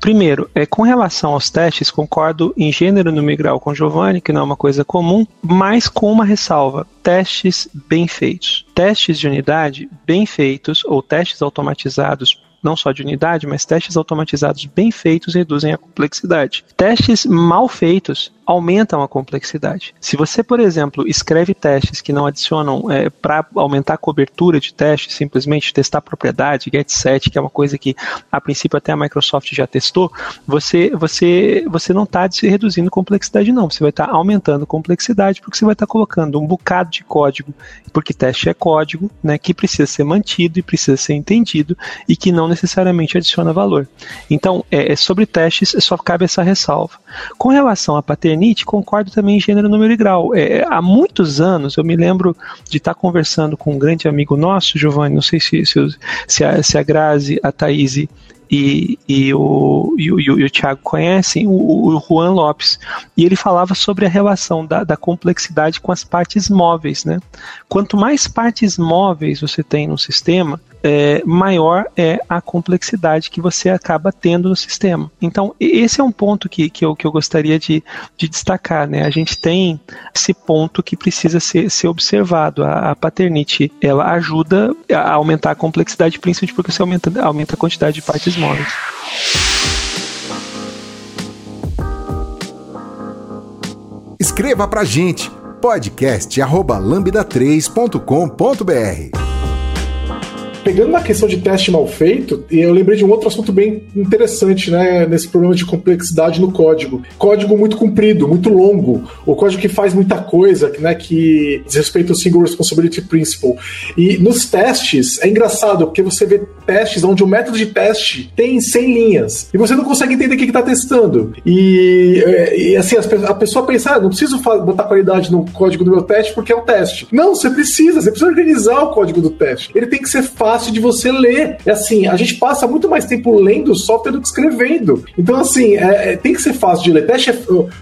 Primeiro, é, com relação aos testes, concordo em gênero no migral com Giovanni, que não é uma coisa comum, mas com uma ressalva: testes bem feitos. Testes de unidade bem feitos ou testes automatizados não só de unidade, mas testes automatizados bem feitos reduzem a complexidade. Testes mal feitos aumentam a complexidade. Se você, por exemplo, escreve testes que não adicionam é, para aumentar a cobertura de testes, simplesmente testar propriedade, get set, que é uma coisa que a princípio até a Microsoft já testou, você, você, você não está reduzindo complexidade, não. Você vai estar tá aumentando complexidade porque você vai estar tá colocando um bocado de código, porque teste é código, né, que precisa ser mantido e precisa ser entendido e que não necessariamente adiciona valor. Então, é, é sobre testes só cabe essa ressalva. Com relação a paternidade Nietzsche, concordo também em gênero, número e grau. É, há muitos anos, eu me lembro de estar conversando com um grande amigo nosso, Giovanni, não sei se, se, se, a, se a Grazi, a Thaís e, e, o, e, o, e o Thiago conhecem, o, o Juan Lopes. E ele falava sobre a relação da, da complexidade com as partes móveis. Né? Quanto mais partes móveis você tem no sistema, é, maior é a complexidade que você acaba tendo no sistema. Então, esse é um ponto que, que, eu, que eu gostaria de, de destacar. Né? A gente tem esse ponto que precisa ser, ser observado. A, a paternite ela ajuda a aumentar a complexidade, principalmente porque você aumenta, aumenta a quantidade de partes móveis. Escreva pra gente podcast@lambda3.com.br pegando na questão de teste mal feito, eu lembrei de um outro assunto bem interessante, né, nesse problema de complexidade no código. Código muito comprido, muito longo, o código que faz muita coisa, né, que diz respeito ao Single Responsibility Principle. E nos testes, é engraçado, porque você vê testes onde o método de teste tem 100 linhas, e você não consegue entender o que está testando. E, e assim, a pessoa pensa, ah, não preciso botar qualidade no código do meu teste porque é um teste. Não, você precisa, você precisa organizar o código do teste. Ele tem que ser fácil fácil de você ler. É assim, a gente passa muito mais tempo lendo software do que escrevendo. Então, assim, é, é, tem que ser fácil de ler. Teste é,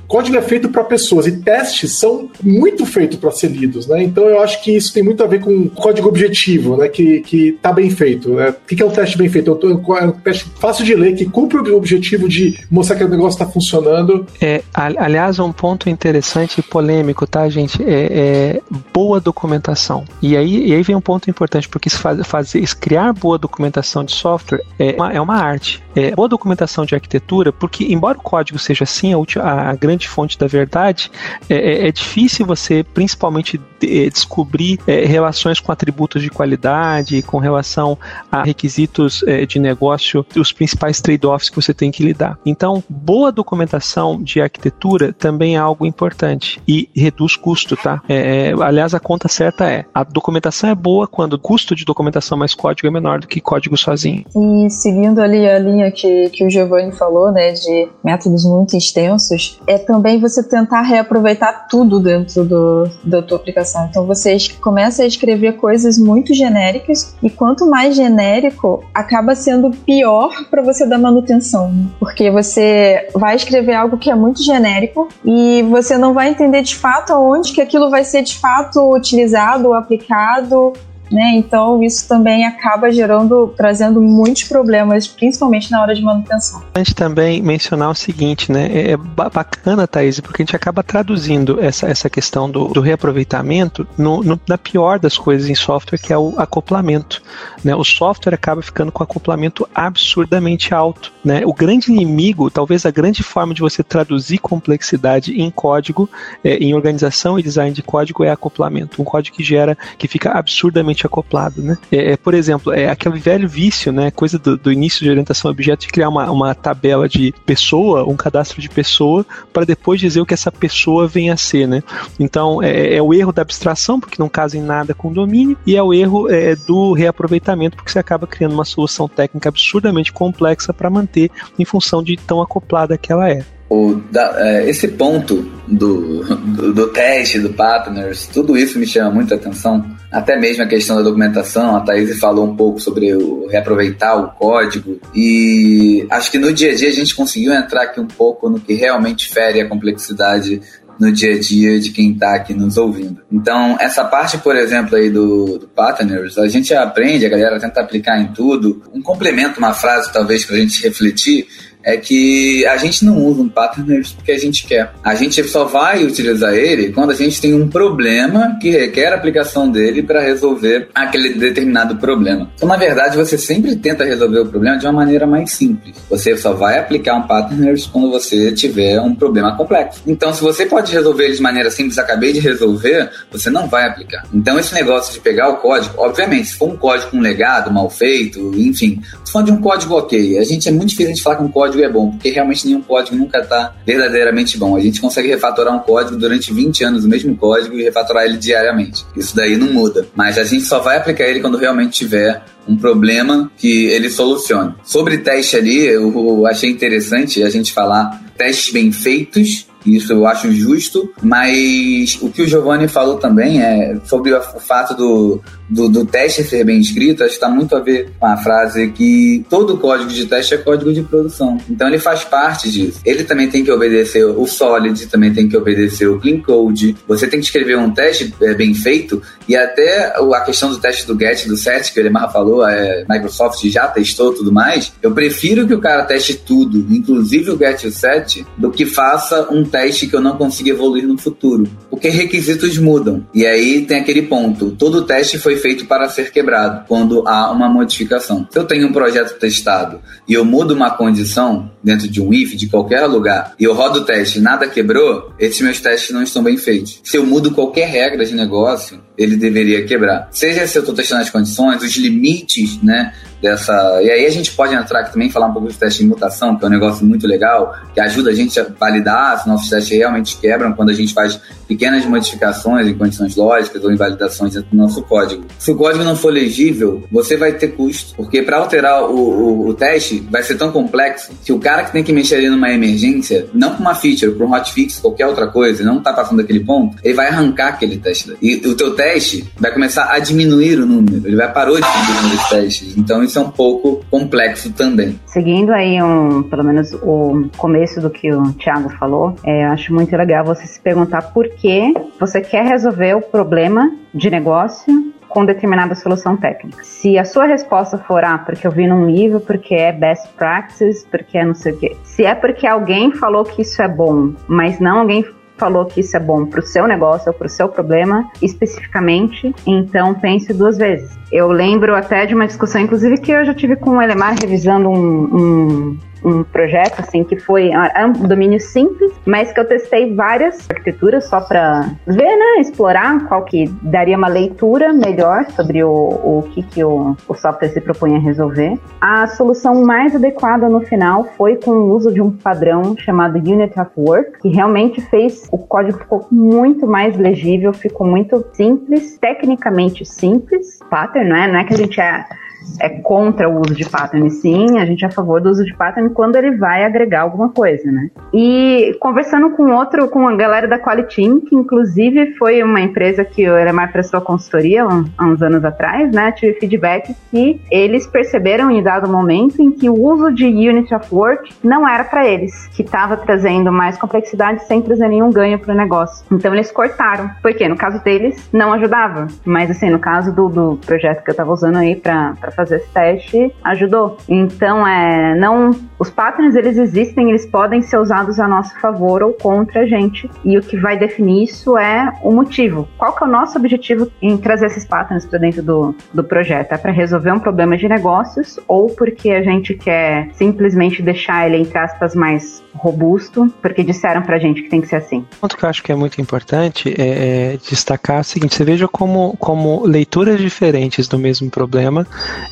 código é feito para pessoas e testes são muito feitos para ser lidos, né? Então, eu acho que isso tem muito a ver com código objetivo, né? Que, que tá bem feito. Né? O que é um teste bem feito? É um teste fácil de ler, que cumpre o objetivo de mostrar que o negócio está funcionando. É, aliás, um ponto interessante e polêmico, tá, gente? É, é boa documentação. E aí, e aí vem um ponto importante, porque isso faz, faz criar boa documentação de software é uma, é uma arte. É, boa documentação de arquitetura, porque embora o código seja assim a, a grande fonte da verdade, é, é, é difícil você, principalmente, de, é, descobrir é, relações com atributos de qualidade, com relação a requisitos é, de negócio, os principais trade-offs que você tem que lidar. Então, boa documentação de arquitetura também é algo importante e reduz custo, tá? aliás, a conta certa é a documentação é boa quando o custo de documentação mais código é menor do que código sozinho. E seguindo ali a linha que, que o Giovanni falou, né, de métodos muito extensos, é também você tentar reaproveitar tudo dentro do, da tua aplicação. Então você começa a escrever coisas muito genéricas e quanto mais genérico, acaba sendo pior para você dar manutenção, né? porque você vai escrever algo que é muito genérico e você não vai entender de fato aonde que aquilo vai ser de fato utilizado aplicado né? Então isso também acaba gerando, trazendo muitos problemas, principalmente na hora de manutenção. A também mencionar o seguinte, né? É, é bacana, Thaís, porque a gente acaba traduzindo essa, essa questão do, do reaproveitamento no, no, na pior das coisas em software, que é o acoplamento. Né? O software acaba ficando com acoplamento absurdamente alto. Né? O grande inimigo, talvez a grande forma de você traduzir complexidade em código, é, em organização e design de código, é acoplamento. Um código que gera, que fica absurdamente acoplado, né? É, é, por exemplo, é aquele velho vício, né? Coisa do, do início de orientação a objeto de criar uma, uma tabela de pessoa, um cadastro de pessoa, para depois dizer o que essa pessoa vem a ser, né? Então, é, é o erro da abstração, porque não casa em nada com o domínio, e é o erro é, do reaproveitamento, porque você acaba criando uma solução técnica absurdamente complexa para manter em função de tão acoplada que ela é o, da, é, esse ponto do, do, do, teste, do partners, tudo isso me chama muita atenção. Até mesmo a questão da documentação, a Thaís falou um pouco sobre o reaproveitar o código. E acho que no dia a dia a gente conseguiu entrar aqui um pouco no que realmente fere a complexidade no dia a dia de quem está aqui nos ouvindo. Então, essa parte, por exemplo, aí do, do partners, a gente aprende, a galera tenta aplicar em tudo. Um complemento, uma frase talvez para a gente refletir, é que a gente não usa um partners porque a gente quer. A gente só vai utilizar ele quando a gente tem um problema que requer a aplicação dele para resolver aquele determinado problema. Então, na verdade, você sempre tenta resolver o problema de uma maneira mais simples. Você só vai aplicar um partners quando você tiver um problema complexo. Então, se você pode resolver ele de maneira simples, acabei de resolver, você não vai aplicar. Então, esse negócio de pegar o código, obviamente, se for um código com legado, mal feito, enfim, se for de um código ok, a gente é muito difícil de falar que um código código é bom, porque realmente nenhum código nunca está verdadeiramente bom. A gente consegue refatorar um código durante 20 anos, o mesmo código, e refatorar ele diariamente. Isso daí não muda. Mas a gente só vai aplicar ele quando realmente tiver um problema que ele solucione. Sobre teste ali, eu achei interessante a gente falar testes bem feitos isso eu acho justo, mas o que o Giovanni falou também é sobre o fato do, do, do teste ser bem escrito, acho que está muito a ver com a frase que todo código de teste é código de produção. Então ele faz parte disso. Ele também tem que obedecer o Solid, também tem que obedecer o Clean Code. Você tem que escrever um teste é, bem feito e até a questão do teste do GET, do SET, que o Elimar falou, é, Microsoft já testou tudo mais. Eu prefiro que o cara teste tudo, inclusive o GET e o SET, do que faça um teste que eu não consiga evoluir no futuro. porque requisitos mudam. E aí tem aquele ponto: todo teste foi feito para ser quebrado quando há uma modificação. Se eu tenho um projeto testado e eu mudo uma condição dentro de um if de qualquer lugar e eu rodo o teste e nada quebrou, esses meus testes não estão bem feitos. Se eu mudo qualquer regra de negócio, ele deveria quebrar. Seja se eu estou testando as condições, os limites, né? Dessa. E aí a gente pode entrar aqui também falar um pouco de teste de mutação, que é um negócio muito legal, que ajuda a gente a validar se nossos testes realmente quebram quando a gente faz pequenas modificações em condições lógicas ou invalidações do nosso código. Se o código não for legível, você vai ter custo, porque para alterar o, o, o, teste vai ser tão complexo que o cara que tem que mexer ali numa emergência, não com uma feature, para um hotfix, qualquer outra coisa, não está passando daquele ponto, ele vai arrancar aquele teste. E o teu teste vai começar a diminuir o número, ele vai parar de diminuir o número de testes. Então isso é um pouco complexo também. Seguindo aí um, pelo menos o começo do que o Thiago falou, é, acho muito legal você se perguntar por que você quer resolver o problema de negócio com determinada solução técnica. Se a sua resposta for, ah, porque eu vi num livro, porque é best practice, porque é não sei o quê. Se é porque alguém falou que isso é bom, mas não alguém falou que isso é bom para o seu negócio ou para o seu problema especificamente, então pense duas vezes. Eu lembro até de uma discussão, inclusive, que eu já tive com o Elemar revisando um, um um projeto assim que foi é um domínio simples, mas que eu testei várias arquiteturas só para ver, né, explorar qual que daria uma leitura melhor sobre o, o que, que o, o software se propunha a resolver. A solução mais adequada no final foi com o uso de um padrão chamado Unit of Work, que realmente fez o código ficou muito mais legível, ficou muito simples, tecnicamente simples, pattern, não é? Não é que a gente é é contra o uso de pattern, sim, a gente é a favor do uso de pattern quando ele vai agregar alguma coisa, né? E conversando com outro, com a galera da Quality que inclusive foi uma empresa que o Elemar prestou consultoria há uns anos atrás, né? Tive feedback que eles perceberam em dado momento em que o uso de Unity of Work não era para eles, que estava trazendo mais complexidade sem trazer nenhum ganho para o negócio. Então eles cortaram, porque no caso deles não ajudava, mas assim, no caso do, do projeto que eu estava usando aí para fazer esse teste ajudou. Então, é, não, os patterns eles existem, eles podem ser usados a nosso favor ou contra a gente. E o que vai definir isso é o motivo. Qual que é o nosso objetivo em trazer esses patterns para dentro do, do projeto? É para resolver um problema de negócios ou porque a gente quer simplesmente deixar ele, entre aspas, mais robusto, porque disseram pra gente que tem que ser assim. Um ponto que eu acho que é muito importante é, é destacar o seguinte: você veja como, como leituras diferentes do mesmo problema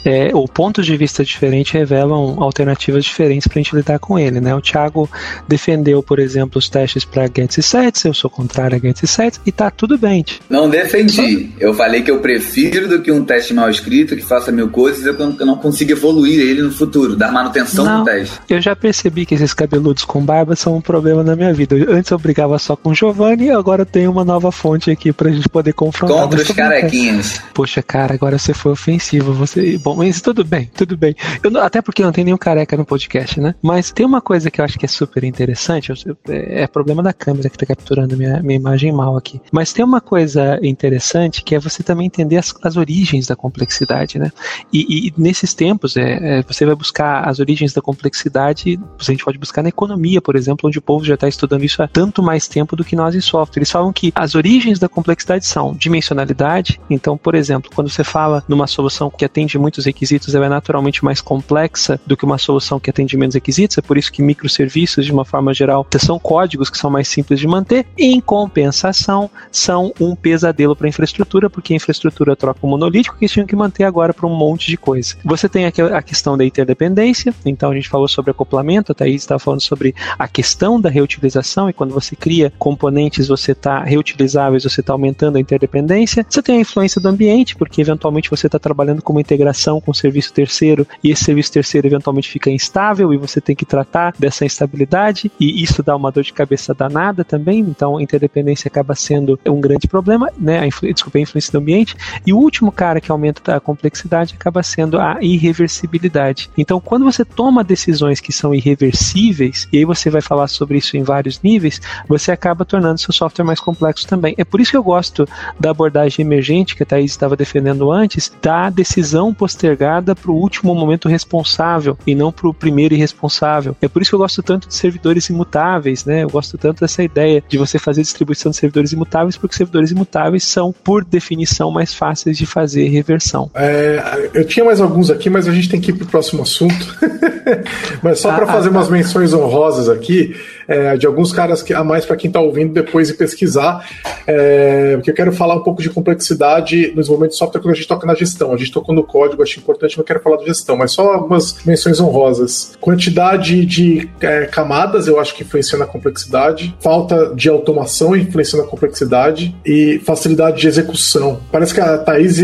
é, ou pontos de vista diferentes revelam alternativas diferentes para a gente lidar com ele. Né? O Thiago defendeu, por exemplo, os testes para Get Sets, eu sou contrário a Get Sets, e tá tudo bem. Não defendi. Eu falei que eu prefiro do que um teste mal escrito que faça mil coisas e eu não consiga evoluir ele no futuro, dar manutenção não, no teste. Eu já percebi que esses cabeludos com barba são um problema na minha vida. Antes eu brigava só com o Giovanni agora tem uma nova fonte aqui pra gente poder confrontar. Contra os carequinhos. Poxa, cara, agora você foi ofensivo. Você... Bom, mas tudo bem, tudo bem. Eu, até porque não tem nenhum careca no podcast, né? Mas tem uma coisa que eu acho que é super interessante. É, é problema da câmera que tá capturando minha, minha imagem mal aqui. Mas tem uma coisa interessante que é você também entender as, as origens da complexidade, né? E, e nesses tempos, é, é, você vai buscar as origens da complexidade, a gente pode buscar na economia, por exemplo, onde o povo já está estudando isso há tanto mais tempo do que nós em software. Eles falam que as origens da complexidade são dimensionalidade. Então, por exemplo, quando você fala numa solução que atende muitos requisitos, ela é naturalmente mais complexa do que uma solução que atende menos requisitos. É por isso que microserviços, de uma forma geral, são códigos que são mais simples de manter. Em compensação, são um pesadelo para a infraestrutura, porque a infraestrutura troca o monolítico que eles tinham que manter agora para um monte de coisa. Você tem a questão da interdependência. Então, a gente falou sobre acoplamento, a Thaís estava falando sobre a questão da reutilização, e quando você cria componentes, você está reutilizáveis, você está aumentando a interdependência. Você tem a influência do ambiente, porque eventualmente você está trabalhando com uma integração com o serviço terceiro, e esse serviço terceiro eventualmente fica instável, e você tem que tratar dessa instabilidade, e isso dá uma dor de cabeça danada também, então a interdependência acaba sendo um grande problema, né? A. Desculpa, a influência do ambiente. E o último cara que aumenta a complexidade acaba sendo a irreversibilidade. Então, quando você toma decisões que são irreversíveis, e aí você vai falar sobre isso em vários níveis, você acaba tornando seu software mais complexo também. É por isso que eu gosto da abordagem emergente que a Thaís estava defendendo antes, da decisão postergada para o último momento responsável e não para o primeiro irresponsável. É por isso que eu gosto tanto de servidores imutáveis, né? Eu gosto tanto dessa ideia de você fazer distribuição de servidores imutáveis, porque servidores imutáveis são, por definição, mais fáceis de fazer reversão. É, eu tinha mais alguns aqui, mas a gente tem que ir para o próximo assunto. mas só para ah, fazer ah, umas menções honrosas aqui, é, de alguns caras que, a mais para quem está ouvindo depois e pesquisar, é, porque eu quero falar um pouco de complexidade no desenvolvimento de software quando a gente toca na gestão. A gente tocou no código, acho importante, mas eu quero falar de gestão, mas só algumas menções honrosas. Quantidade de é, camadas, eu acho que influencia na complexidade, falta de automação influencia na complexidade e facilidade de execução. Parece que a Thaís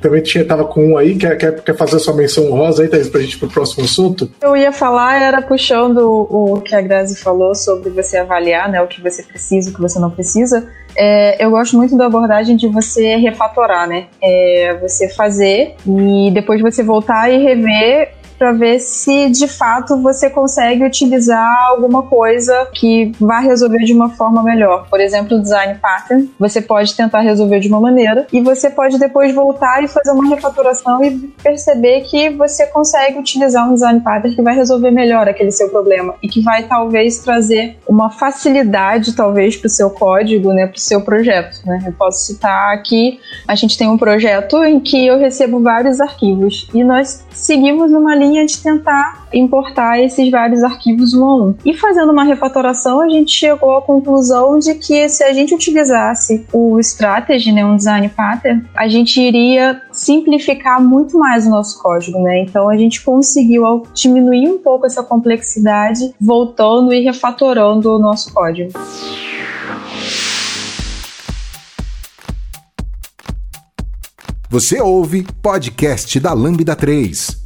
também tinha, tava com um aí, quer, quer, quer fazer sua menção honrosa aí, Thaís, pra gente ir pro próximo assunto? Eu ia falar, era puxando o que a Grazi falou sobre você avaliar né, o que você precisa, o que você não precisa. É, eu gosto muito da abordagem de você refatorar, né? É, você fazer e depois você voltar e rever para ver se de fato você consegue utilizar alguma coisa que vá resolver de uma forma melhor. Por exemplo, o design pattern, você pode tentar resolver de uma maneira e você pode depois voltar e fazer uma refatoração e perceber que você consegue utilizar um design pattern que vai resolver melhor aquele seu problema e que vai talvez trazer uma facilidade talvez para o seu código, né, para o seu projeto. Né? Eu posso citar aqui, a gente tem um projeto em que eu recebo vários arquivos e nós seguimos numa linha linha de tentar importar esses vários arquivos um a um. E fazendo uma refatoração, a gente chegou à conclusão de que se a gente utilizasse o strategy, né, um design pattern, a gente iria simplificar muito mais o nosso código, né? Então a gente conseguiu diminuir um pouco essa complexidade, voltando e refatorando o nosso código. Você ouve podcast da Lambda 3.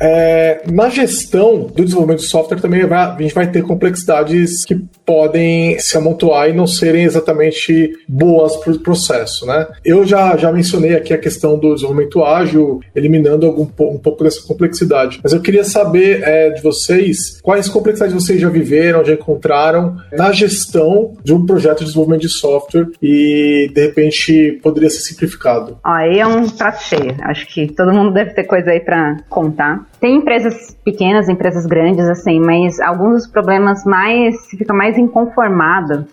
É, na gestão do desenvolvimento de software também vai, a gente vai ter complexidades que podem se amontoar e não serem exatamente boas para o processo. Né? Eu já, já mencionei aqui a questão do desenvolvimento ágil, eliminando algum, um pouco dessa complexidade. Mas eu queria saber é, de vocês quais complexidades vocês já viveram, já encontraram na gestão de um projeto de desenvolvimento de software e de repente poderia ser simplificado. Aí é um prato cheio. Acho que todo mundo deve ter coisa aí para contar. Tem empresas pequenas, empresas grandes, assim, mas alguns dos problemas mais. fica mais inconformado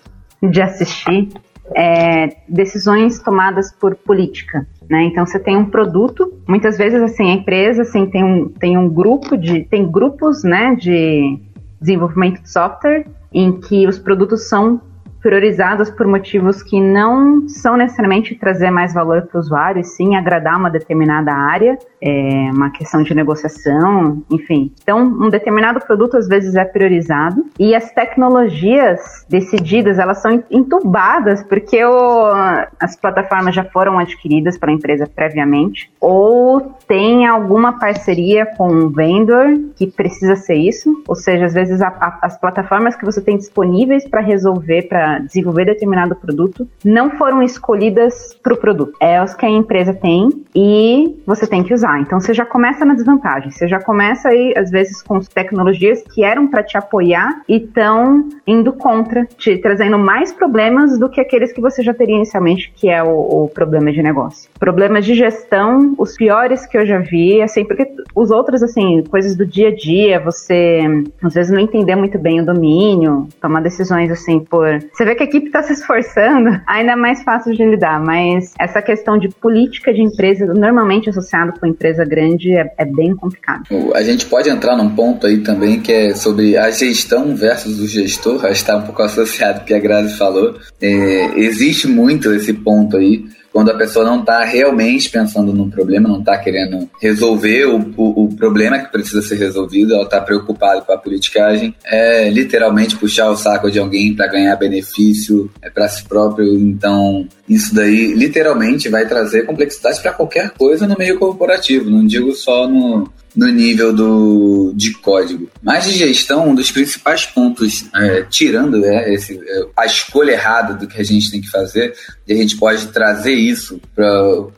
de assistir é, decisões tomadas por política. Né? Então você tem um produto, muitas vezes assim a empresa assim tem um, tem um grupo de tem grupos né, de desenvolvimento de software em que os produtos são priorizados por motivos que não são necessariamente trazer mais valor para o usuário, sim agradar uma determinada área, é uma questão de negociação, enfim. Então, um determinado produto às vezes é priorizado e as tecnologias decididas elas são entubadas porque o, as plataformas já foram adquiridas pela empresa previamente ou tem alguma parceria com um vendor que precisa ser isso, ou seja, às vezes a, a, as plataformas que você tem disponíveis para resolver, para desenvolver determinado produto, não foram escolhidas para o produto. É os que a empresa tem e você tem que usar. Então você já começa na desvantagem. Você já começa aí, às vezes, com tecnologias que eram para te apoiar e estão indo contra, te trazendo mais problemas do que aqueles que você já teria inicialmente, que é o, o problema de negócio. Problemas de gestão, os piores que eu já vi, assim, porque os outros, assim, coisas do dia a dia, você às vezes não entender muito bem o domínio, tomar decisões assim por. Você vê que a equipe está se esforçando, ainda é mais fácil de lidar, mas essa questão de política de empresa, normalmente associado com empresa grande é, é, bem complicado. A gente pode entrar num ponto aí também que é sobre a gestão versus o gestor, acho que está um pouco associado que a Grazi falou. É, existe muito esse ponto aí quando a pessoa não está realmente pensando no problema, não está querendo resolver o, o, o, problema que precisa ser resolvido, ela está preocupada com a politicagem, é literalmente puxar o saco de alguém para ganhar benefício é para si próprio. Então, isso daí literalmente vai trazer complexidade para qualquer coisa no meio corporativo, não digo só no, no nível do, de código. Mas de gestão, um dos principais pontos, é, tirando é, esse, é, a escolha errada do que a gente tem que fazer, e a gente pode trazer isso pra,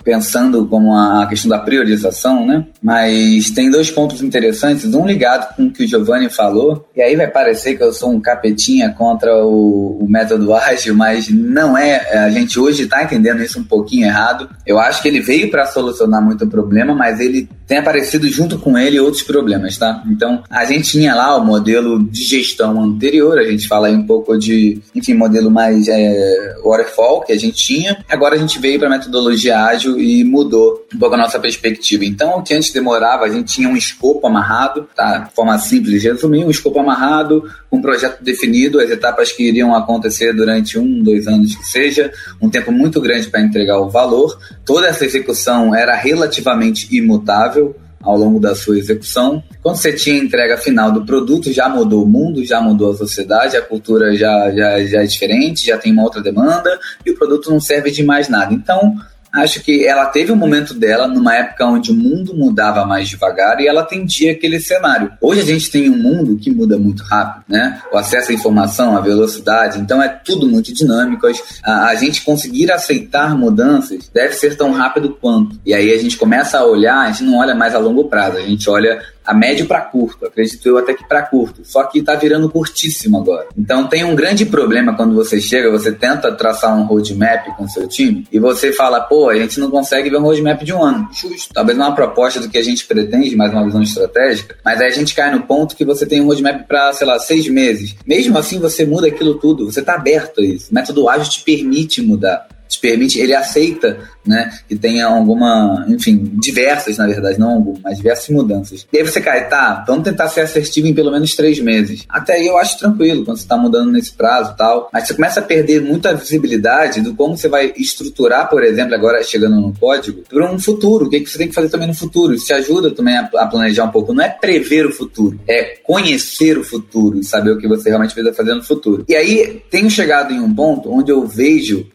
pensando como a, questão da priorização, né? Mas tem dois pontos interessantes, um ligado com o que o Giovanni falou, e aí vai parecer que eu sou um capetinha contra o, o método ágil, mas não é. A gente hoje está entendendo isso um pouquinho errado. Eu acho que ele veio para solucionar muito problema, mas ele tem aparecido junto com ele outros problemas, tá? Então, a gente tinha lá o modelo de gestão anterior, a gente fala aí um pouco de, enfim, modelo mais é, waterfall que a gente tinha. Agora a gente veio para metodologia ágil e mudou um pouco a nossa perspectiva. Então, o que antes demorava, a gente tinha um escopo amarrado, tá? De forma simples de resumir, um escopo amarrado, um projeto definido, as etapas que iriam acontecer durante um, dois anos que seja, um tempo muito grande para entregar o valor. Toda essa execução era relativamente imutável ao longo da sua execução. Quando você tinha a entrega final do produto, já mudou o mundo, já mudou a sociedade, a cultura já, já, já é diferente, já tem uma outra demanda e o produto não serve de mais nada. Então, acho que ela teve um momento dela numa época onde o mundo mudava mais devagar e ela atendia aquele cenário. Hoje a gente tem um mundo que muda muito rápido, né? O acesso à informação, a velocidade, então é tudo muito dinâmico. A, a gente conseguir aceitar mudanças deve ser tão rápido quanto. E aí a gente começa a olhar, a gente não olha mais a longo prazo, a gente olha a médio para curto, acredito eu até que para curto, só que está virando curtíssimo agora. Então tem um grande problema quando você chega, você tenta traçar um roadmap com seu time e você fala, pô, a gente não consegue ver um roadmap de um ano. Justo. Talvez não é uma proposta do que a gente pretende, mais uma visão estratégica, mas aí a gente cai no ponto que você tem um roadmap para, sei lá, seis meses. Mesmo assim, você muda aquilo tudo, você está aberto a isso. O método ágil te permite mudar te permite, ele aceita né, que tenha alguma, enfim, diversas, na verdade, não algumas, mas diversas mudanças. E aí você cai, tá, vamos tentar ser assertivo em pelo menos três meses. Até aí eu acho tranquilo, quando você está mudando nesse prazo e tal, mas você começa a perder muita visibilidade do como você vai estruturar, por exemplo, agora chegando no código, para um futuro, o que, que você tem que fazer também no futuro. Isso te ajuda também a, a planejar um pouco. Não é prever o futuro, é conhecer o futuro e saber o que você realmente precisa fazer no futuro. E aí, tenho chegado em um ponto onde eu vejo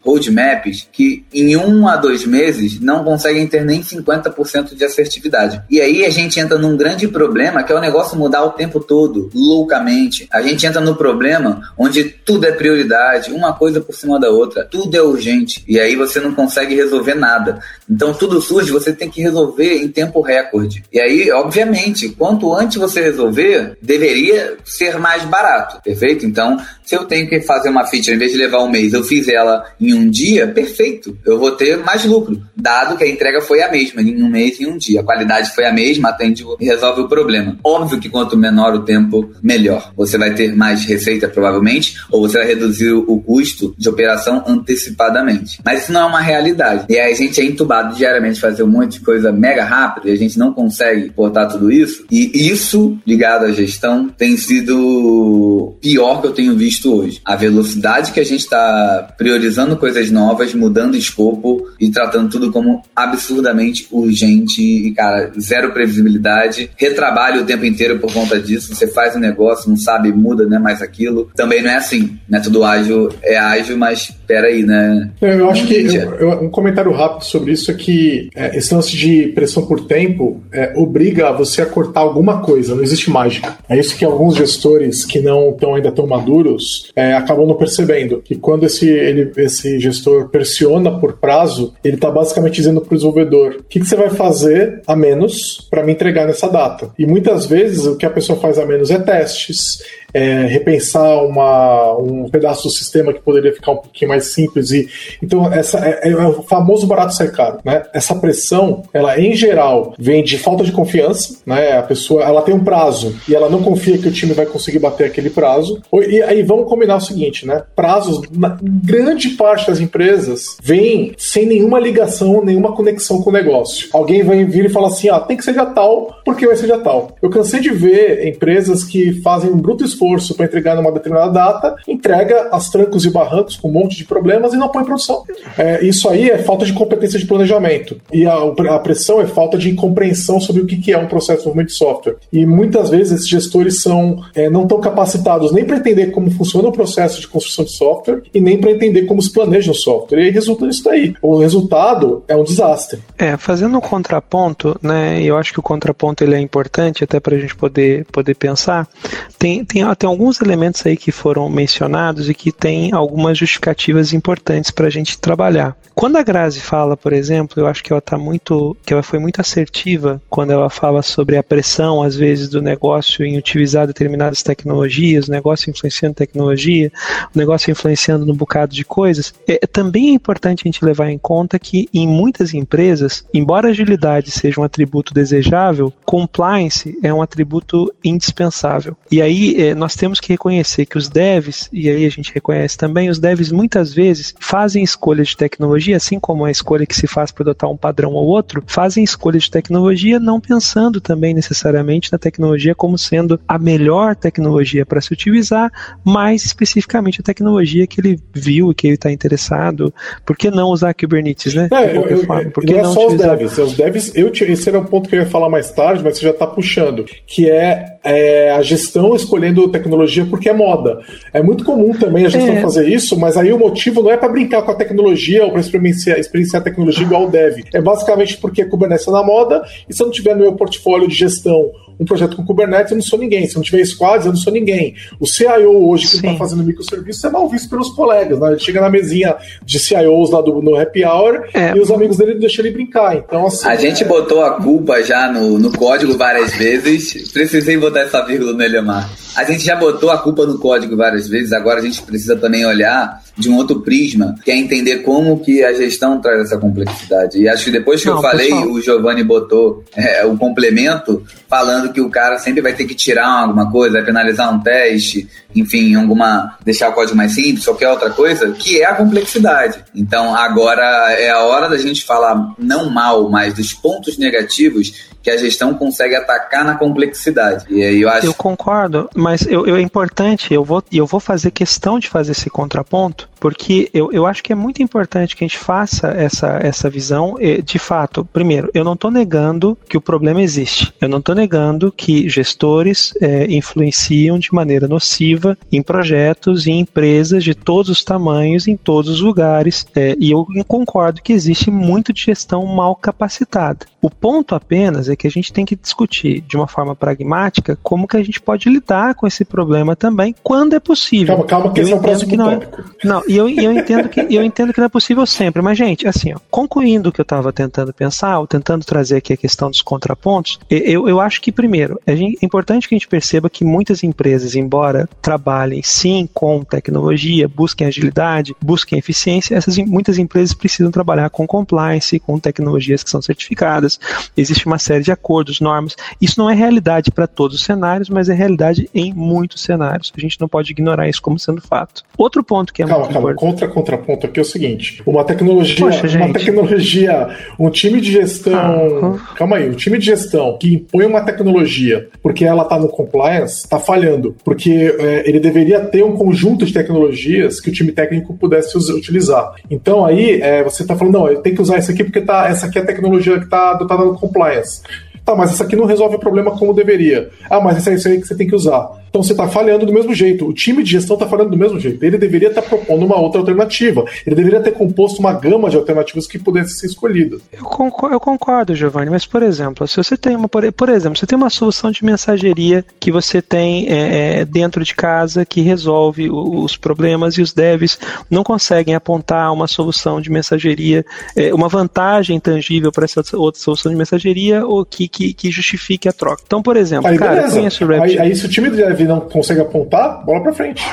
roadmaps que em um a dois meses não conseguem ter nem 50% de assertividade. E aí a gente entra num grande problema que é o negócio mudar o tempo todo, loucamente. A gente entra no problema onde tudo é prioridade, uma coisa por cima da outra, tudo é urgente. E aí você não consegue resolver nada. Então tudo surge, você tem que resolver em tempo recorde. E aí, obviamente, quanto antes você resolver, deveria ser mais barato, perfeito? Então, se eu tenho que fazer uma feature, em vez de levar um mês, eu fiz ela em um dia, perfeito. Eu vou ter mais lucro, dado que a entrega foi a mesma, em um mês e um dia. A qualidade foi a mesma, atende e resolve o problema. Óbvio que quanto menor o tempo, melhor. Você vai ter mais receita, provavelmente, ou você vai reduzir o custo de operação antecipadamente. Mas isso não é uma realidade. E aí a gente é entubado diariamente fazer um monte de coisa mega rápida e a gente não consegue portar tudo isso. E isso, ligado à gestão, tem sido pior que eu tenho visto hoje. A velocidade que a gente está priorizando coisas novas, mudando escopo e tratando tudo como absurdamente urgente e, cara, zero previsibilidade. Retrabalho o tempo inteiro por conta disso. Você faz um negócio, não sabe, muda, né? Mais aquilo. Também não é assim. Método ágil é ágil, mas peraí, né? É, eu acho que eu, eu, um comentário rápido sobre isso isso é que é, esse lance de pressão por tempo é, obriga você a cortar alguma coisa, não existe mágica. É isso que alguns gestores que não estão ainda tão maduros é, acabam não percebendo. Que quando esse, ele, esse gestor pressiona por prazo, ele está basicamente dizendo para o desenvolvedor: o que, que você vai fazer a menos para me entregar nessa data? E muitas vezes o que a pessoa faz a menos é testes, é, repensar uma, um pedaço do sistema que poderia ficar um pouquinho mais simples. E, então, essa é, é o famoso barato ser caro. Né? Essa pressão, ela em geral vem de falta de confiança. Né? A pessoa ela tem um prazo e ela não confia que o time vai conseguir bater aquele prazo. E aí vamos combinar o seguinte: né? prazos, na grande parte das empresas, vem sem nenhuma ligação, nenhuma conexão com o negócio. Alguém vai vir e falar assim: ah, tem que ser já tal, porque vai ser já tal. Eu cansei de ver empresas que fazem um bruto esforço esforço para entregar numa determinada data, entrega as trancos e barrancos com um monte de problemas e não põe em produção. É, isso aí é falta de competência de planejamento. E a, a pressão é falta de compreensão sobre o que, que é um processo de desenvolvimento de software. E muitas vezes esses gestores são, é, não estão capacitados nem para entender como funciona o processo de construção de software e nem para entender como se planeja o software. E aí resulta nisso daí. O resultado é um desastre. É, fazendo um contraponto, né? Eu acho que o contraponto ele é importante até para a gente poder, poder pensar. Tem, tem, tem alguns elementos aí que foram mencionados e que tem algumas justificativas importantes para a gente trabalhar. Quando a Grazi fala, por exemplo, eu acho que ela tá muito, que ela foi muito assertiva quando ela fala sobre a pressão às vezes do negócio em utilizar determinadas tecnologias, o negócio influenciando tecnologia, o negócio influenciando num bocado de coisas. É, também é importante a gente levar em conta que em muitas empresas, embora agilidade seja um atributo desejável, compliance é um atributo indispensável. E aí é, nós temos que reconhecer que os devs, e aí a gente reconhece também, os devs muitas vezes fazem escolhas de tecnologia, assim como a escolha que se faz para adotar um padrão ou outro, fazem escolhas de tecnologia não pensando também necessariamente na tecnologia como sendo a melhor tecnologia para se utilizar, mais especificamente a tecnologia que ele viu e que ele está interessado. Por que não usar Kubernetes, né? É, eu, eu, Por que não, é só utilizar... os devs. Os devs eu, esse era um ponto que eu ia falar mais tarde, mas você já está puxando, que é, é, a gestão escolhendo tecnologia porque é moda. É muito comum também a gestão é. fazer isso, mas aí o motivo não é para brincar com a tecnologia ou para experienciar, experienciar a tecnologia igual o dev. É basicamente porque a Kubernetes é na moda e se eu não tiver no meu portfólio de gestão um projeto com Kubernetes, eu não sou ninguém. Se não tiver squads, eu não sou ninguém. O CIO hoje que está fazendo microserviços é mal visto pelos colegas. Né? Ele chega na mesinha de CIOs lá do, no happy hour é. e os amigos dele deixam ele brincar. Então, assim, a gente botou a culpa já no, no código várias vezes. Precisei botar essa vírgula no Elemar. A gente já botou a culpa no código várias vezes, agora a gente precisa também olhar de um outro prisma, que é entender como que a gestão traz essa complexidade. E acho que depois que Não, eu falei, pessoal. o Giovanni botou é, o complemento, falando que o cara sempre vai ter que tirar alguma coisa, vai penalizar um teste, enfim, alguma. deixar o código mais simples, qualquer outra coisa, que é a complexidade. Então agora é a hora da gente falar não mal, mas dos pontos negativos que a gestão consegue atacar na complexidade. E aí eu acho. Eu concordo, mas eu, eu é importante, eu vou, eu vou fazer questão de fazer esse contraponto, porque eu, eu acho que é muito importante que a gente faça essa, essa visão. De fato, primeiro, eu não estou negando que o problema existe. Eu não estou negando que gestores é, influenciam de maneira nociva em projetos e em empresas de todos os tamanhos, em todos os lugares. É, e eu concordo que existe muito de gestão mal capacitada. O ponto apenas é que a gente tem que discutir de uma forma pragmática como que a gente pode lidar com esse problema também quando é possível. Calma, calma, que eu esse é o próximo que não é, não, e eu, eu, entendo que, eu entendo que não é possível sempre, mas gente, assim, ó, concluindo o que eu estava tentando pensar, ou tentando trazer aqui a questão dos contrapontos, eu, eu acho que primeiro, é importante que a gente perceba que muitas empresas, embora trabalhem sim com tecnologia, busquem agilidade, busquem eficiência, essas muitas empresas precisam trabalhar com compliance, com tecnologias que são certificadas, existe uma série de acordos, normas. Isso não é realidade para todos os cenários, mas é realidade em muitos cenários. A gente não pode ignorar isso como sendo fato. Outro ponto que é calma, muito calma, importante. Contra contraponto aqui é o seguinte: uma tecnologia, Poxa, uma tecnologia, um time de gestão, ah, calma aí, um time de gestão que impõe uma tecnologia porque ela está no compliance está falhando, porque é, ele deveria ter um conjunto de tecnologias que o time técnico pudesse utilizar. Então aí é, você está falando não, eu tenho que usar essa aqui porque tá, essa aqui é a tecnologia que está tá dando compliance. Tá, mas essa aqui não resolve o problema como deveria. Ah, mas essa é isso aí que você tem que usar. Então você está falhando do mesmo jeito. O time de gestão está falhando do mesmo jeito. Ele deveria estar tá propondo uma outra alternativa. Ele deveria ter composto uma gama de alternativas que pudesse ser escolhida. Eu concordo, eu concordo, Giovanni, mas por exemplo, se você tem uma, por exemplo, você tem uma solução de mensageria que você tem é, é, dentro de casa que resolve os problemas e os devs não conseguem apontar uma solução de mensageria, é, uma vantagem tangível para essa outra solução de mensageria ou que, que, que justifique a troca. Então, por exemplo, aí, cara, beleza. eu conheço o Aí, aí se o time de dev não consegue apontar, bola para frente.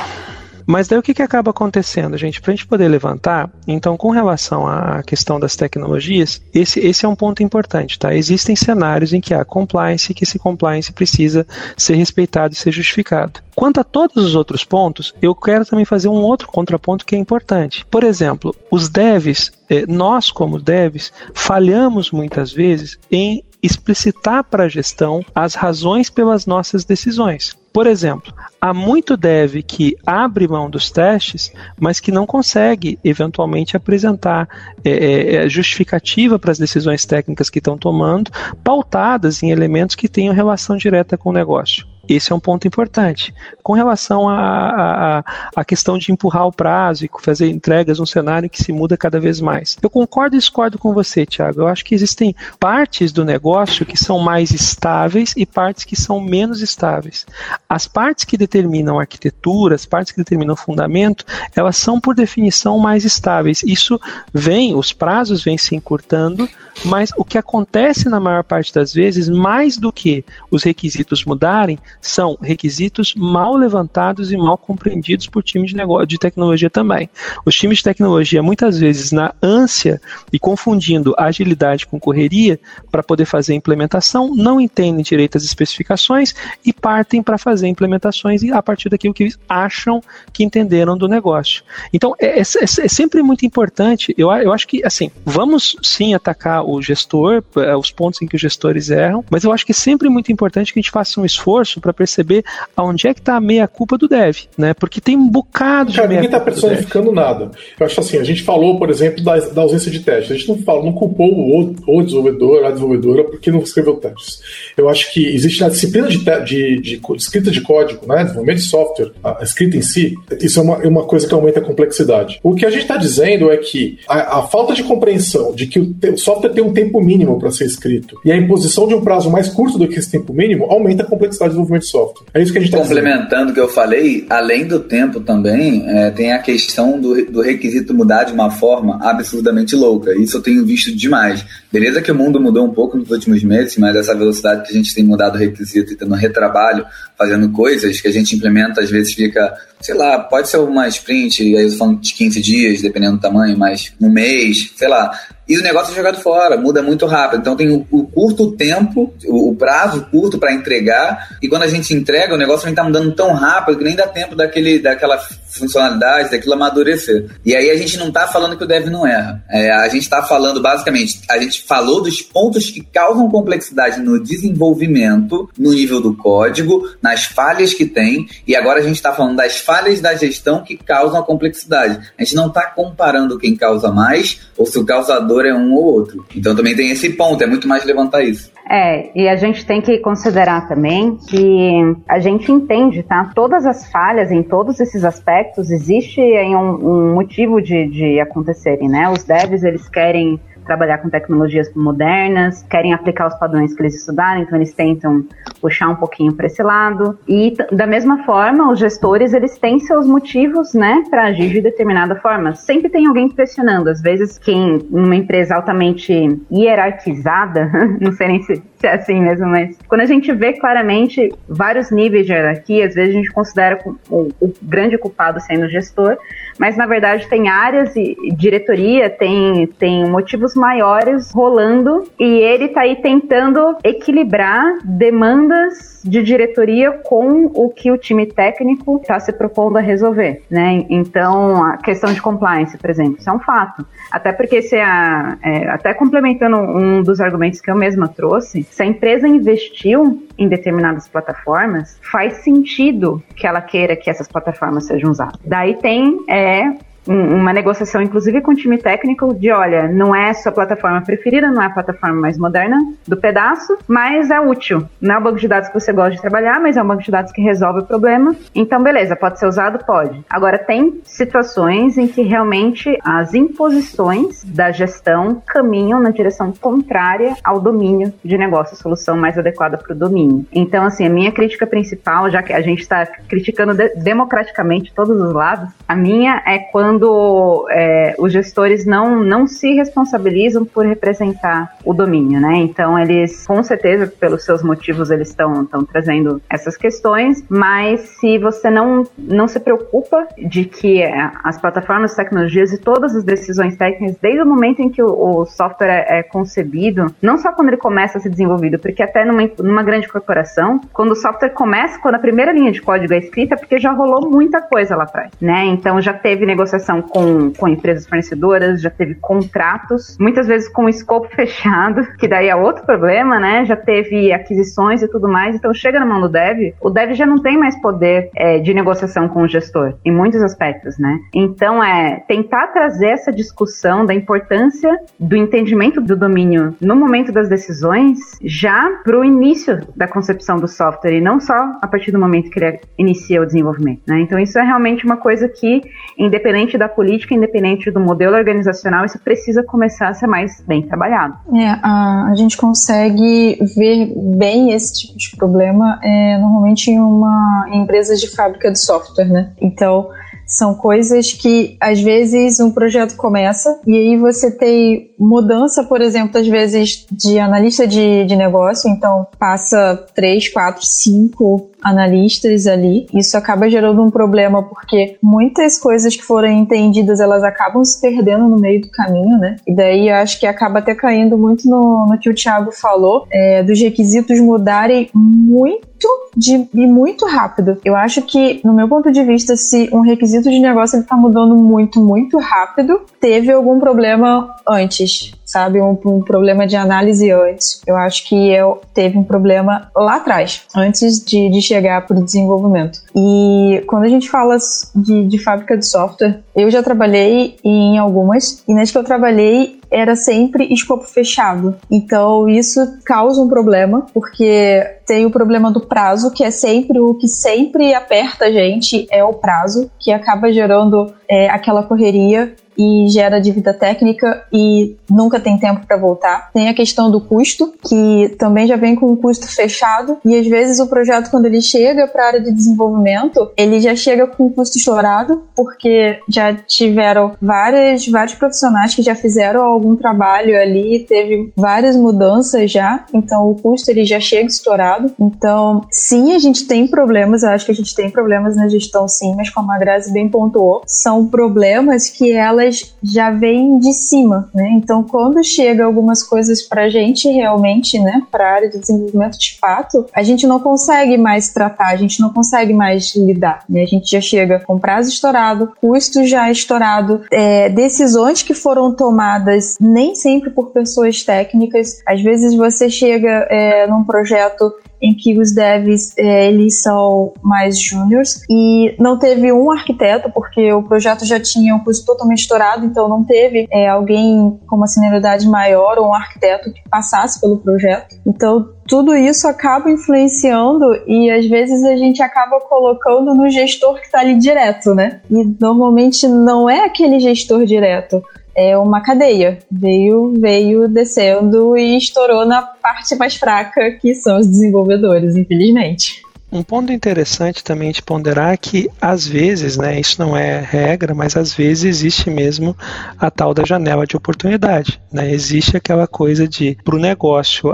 Mas daí o que, que acaba acontecendo, gente? Para a gente poder levantar, então, com relação à questão das tecnologias, esse, esse é um ponto importante, tá? Existem cenários em que há compliance e que esse compliance precisa ser respeitado e ser justificado. Quanto a todos os outros pontos, eu quero também fazer um outro contraponto que é importante. Por exemplo, os devs, eh, nós como devs, falhamos muitas vezes em explicitar para a gestão as razões pelas nossas decisões. Por exemplo, há muito dev que abre mão dos testes, mas que não consegue eventualmente apresentar é, é, é justificativa para as decisões técnicas que estão tomando, pautadas em elementos que tenham relação direta com o negócio. Esse é um ponto importante. Com relação à questão de empurrar o prazo e fazer entregas num cenário que se muda cada vez mais. Eu concordo e discordo com você, Tiago. Eu acho que existem partes do negócio que são mais estáveis e partes que são menos estáveis. As partes que determinam a arquitetura, as partes que determinam o fundamento, elas são, por definição, mais estáveis. Isso vem, os prazos vêm se encurtando, mas o que acontece na maior parte das vezes, mais do que os requisitos mudarem, são requisitos mal levantados e mal compreendidos por times de negócio de tecnologia também. Os times de tecnologia, muitas vezes, na ânsia e confundindo agilidade com correria para poder fazer a implementação, não entendem direito as especificações e partem para fazer implementações a partir daquilo que eles acham que entenderam do negócio. Então, é, é, é, é sempre muito importante. Eu, eu acho que, assim, vamos sim atacar o gestor, é, os pontos em que os gestores erram, mas eu acho que é sempre muito importante que a gente faça um esforço para perceber aonde é que está a meia culpa do dev, né? Porque tem um bocado Cara, de ninguém está personificando nada. Eu acho assim, a gente falou, por exemplo, da, da ausência de teste. A gente não fala, não culpou o, o desenvolvedor, a desenvolvedora, porque não escreveu testes. Eu acho que existe na disciplina de, de, de, de escrita de código, né? Desenvolvimento de software, a escrita em si, isso é uma, é uma coisa que aumenta a complexidade. O que a gente está dizendo é que a, a, falta de compreensão de que o, o software tem um tempo mínimo para ser escrito e a imposição de um prazo mais curto do que esse tempo mínimo aumenta a complexidade do desenvolvimento de software. É isso que a gente está Complementando o que eu falei, além do tempo também, é, tem a questão do, do requisito mudar de uma forma absurdamente louca. Isso eu tenho visto demais. Beleza que o mundo mudou um pouco nos últimos meses, mas essa velocidade que a gente tem mudado o requisito e tendo retrabalho, fazendo coisas que a gente implementa, às vezes fica, sei lá, pode ser uma sprint, aí eu falando de 15 dias, dependendo do tamanho, mas um mês, sei lá e o negócio é jogado fora, muda muito rápido. Então tem o, o curto tempo, o, o prazo curto para entregar, e quando a gente entrega, o negócio vem tá mudando tão rápido que nem dá tempo daquele, daquela funcionalidade, daquilo amadurecer. E aí a gente não está falando que o dev não erra. É, a gente está falando, basicamente, a gente falou dos pontos que causam complexidade no desenvolvimento, no nível do código, nas falhas que tem, e agora a gente está falando das falhas da gestão que causam a complexidade. A gente não está comparando quem causa mais ou se o causador é um ou outro. Então também tem esse ponto, é muito mais levantar isso. É, e a gente tem que considerar também que a gente entende, tá? Todas as falhas em todos esses aspectos existe um, um motivo de, de acontecerem, né? Os devs, eles querem trabalhar com tecnologias modernas, querem aplicar os padrões que eles estudaram, então eles tentam puxar um pouquinho para esse lado. E da mesma forma, os gestores eles têm seus motivos, né, para agir de determinada forma. Sempre tem alguém pressionando. Às vezes, quem numa empresa altamente hierarquizada, não sei nem se é assim mesmo, mas quando a gente vê claramente vários níveis de hierarquia, às vezes a gente considera o, o grande culpado sendo o gestor, mas na verdade tem áreas e diretoria, tem, tem motivos maiores rolando e ele está aí tentando equilibrar demandas de diretoria com o que o time técnico está se propondo a resolver, né? Então, a questão de compliance, por exemplo, isso é um fato. Até porque se a, é, até complementando um dos argumentos que eu mesma trouxe, se a empresa investiu em determinadas plataformas, faz sentido que ela queira que essas plataformas sejam usadas. Daí tem é, uma negociação, inclusive com o time técnico, de olha, não é sua plataforma preferida, não é a plataforma mais moderna do pedaço, mas é útil. Não é o banco de dados que você gosta de trabalhar, mas é um banco de dados que resolve o problema. Então, beleza, pode ser usado? Pode. Agora, tem situações em que realmente as imposições da gestão caminham na direção contrária ao domínio de negócio, a solução mais adequada para o domínio. Então, assim, a minha crítica principal, já que a gente está criticando de democraticamente todos os lados, a minha é quando quando é, os gestores não, não se responsabilizam por representar o domínio, né? Então, eles, com certeza, pelos seus motivos, eles estão trazendo essas questões, mas se você não, não se preocupa de que é, as plataformas, tecnologias e todas as decisões técnicas, desde o momento em que o, o software é, é, concebido, não só quando ele começa a ser desenvolvido, porque até numa, numa grande corporação, quando o software começa, quando a primeira linha de código é escrita, é porque já rolou muita coisa lá atrás, né? Então, já teve negociação negociação com, com empresas fornecedoras, já teve contratos, muitas vezes com escopo fechado, que daí é outro problema, né? Já teve aquisições e tudo mais. Então chega na mão do dev, o dev já não tem mais poder é, de negociação com o gestor, em muitos aspectos, né? Então é tentar trazer essa discussão da importância do entendimento do domínio no momento das decisões já para o início da concepção do software e não só a partir do momento que ele inicia o desenvolvimento. Né? Então isso é realmente uma coisa que, independente da política, independente do modelo organizacional, isso precisa começar a ser mais bem trabalhado. É, a, a gente consegue ver bem esse tipo de problema é, normalmente em uma em empresa de fábrica de software, né? Então são coisas que, às vezes, um projeto começa e aí você tem mudança, por exemplo, às vezes, de analista de, de negócio, então passa três, quatro, cinco analistas ali. Isso acaba gerando um problema porque muitas coisas que foram entendidas elas acabam se perdendo no meio do caminho, né? E daí eu acho que acaba até caindo muito no, no que o Thiago falou, é, dos requisitos mudarem muito de, e muito rápido. Eu acho que, no meu ponto de vista, se um requisito de negócio está mudando muito, muito rápido, teve algum problema antes sabe? Um, um, problema de análise antes. Eu acho que eu teve um problema lá atrás, antes de, de chegar para o desenvolvimento. E quando a gente fala de, de fábrica de software, eu já trabalhei em algumas, e nas que eu trabalhei era sempre escopo fechado. Então isso causa um problema, porque tem o problema do prazo, que é sempre o que sempre aperta a gente, é o prazo, que acaba gerando é, aquela correria e gera dívida técnica e nunca tem tempo para voltar. Tem a questão do custo, que também já vem com um custo fechado e às vezes o projeto quando ele chega para a área de desenvolvimento, ele já chega com um custo estourado, porque já tiveram várias, vários profissionais que já fizeram algum trabalho ali, teve várias mudanças já, então o custo ele já chega estourado. Então, sim, a gente tem problemas, eu acho que a gente tem problemas na gestão sim, mas como a Grazi bem pontuou, são problemas que ela elas já vêm de cima, né? Então, quando chega algumas coisas para a gente realmente, né, para a área de desenvolvimento de fato, a gente não consegue mais tratar, a gente não consegue mais lidar, né? A gente já chega com prazo estourado, custo já estourado, é, decisões que foram tomadas nem sempre por pessoas técnicas. Às vezes você chega é, num projeto em que os devs é, eles são mais júniores e não teve um arquiteto porque o projeto já tinha um custo totalmente estourado, então não teve é, alguém com uma senioridade maior ou um arquiteto que passasse pelo projeto. Então tudo isso acaba influenciando e às vezes a gente acaba colocando no gestor que está ali direto, né? E normalmente não é aquele gestor direto é uma cadeia. Veio, veio descendo e estourou na parte mais fraca, que são os desenvolvedores, infelizmente. Um ponto interessante também de ponderar é que, às vezes, né, isso não é regra, mas às vezes existe mesmo a tal da janela de oportunidade. Né? Existe aquela coisa de, para o negócio,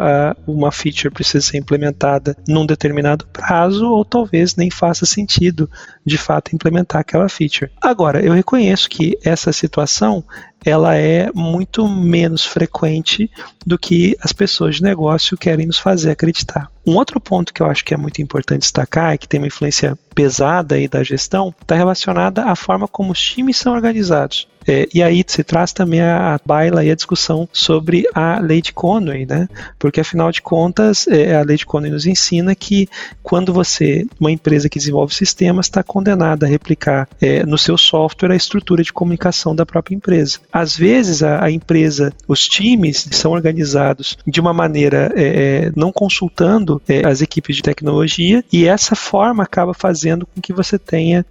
uma feature precisa ser implementada num determinado prazo, ou talvez nem faça sentido, de fato, implementar aquela feature. Agora, eu reconheço que essa situação ela é muito menos frequente do que as pessoas de negócio querem nos fazer acreditar. Um outro ponto que eu acho que é muito importante destacar e que tem uma influência pesada aí da gestão está relacionada à forma como os times são organizados. É, e aí se traz também a, a baila e a discussão sobre a lei de Conway, né? Porque afinal de contas, é, a lei de Conway nos ensina que quando você, uma empresa que desenvolve sistemas, está condenada a replicar é, no seu software a estrutura de comunicação da própria empresa. Às vezes a, a empresa, os times são organizados de uma maneira é, é, não consultando é, as equipes de tecnologia e essa forma acaba fazendo com que você tenha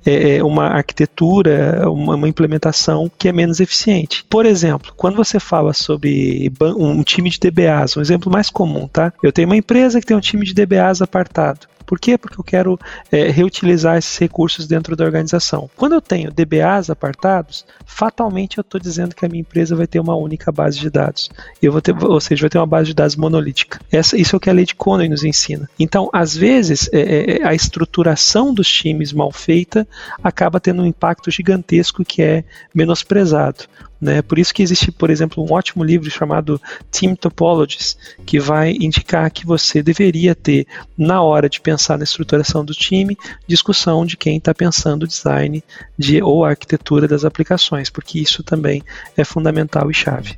uma arquitetura, uma, uma implementação que é menos eficiente. Por exemplo, quando você fala sobre um time de DBAs, um exemplo mais comum, tá? Eu tenho uma empresa que tem um time de DBAs apartado. Por quê? Porque eu quero é, reutilizar esses recursos dentro da organização. Quando eu tenho DBAs apartados, fatalmente eu estou dizendo que a minha empresa vai ter uma única base de dados. Eu vou ter, ou seja, vai ter uma base de dados monolítica. Essa, isso é o que a lei de Conway nos ensina. Então, às vezes, é, é, a estruturação dos times mal feita acaba tendo um impacto gigantesco que é menosprezado. Né? Por isso que existe, por exemplo, um ótimo livro chamado Team Topologies, que vai indicar que você deveria ter, na hora de pensar na estruturação do time, discussão de quem está pensando o design de, ou a arquitetura das aplicações, porque isso também é fundamental e chave.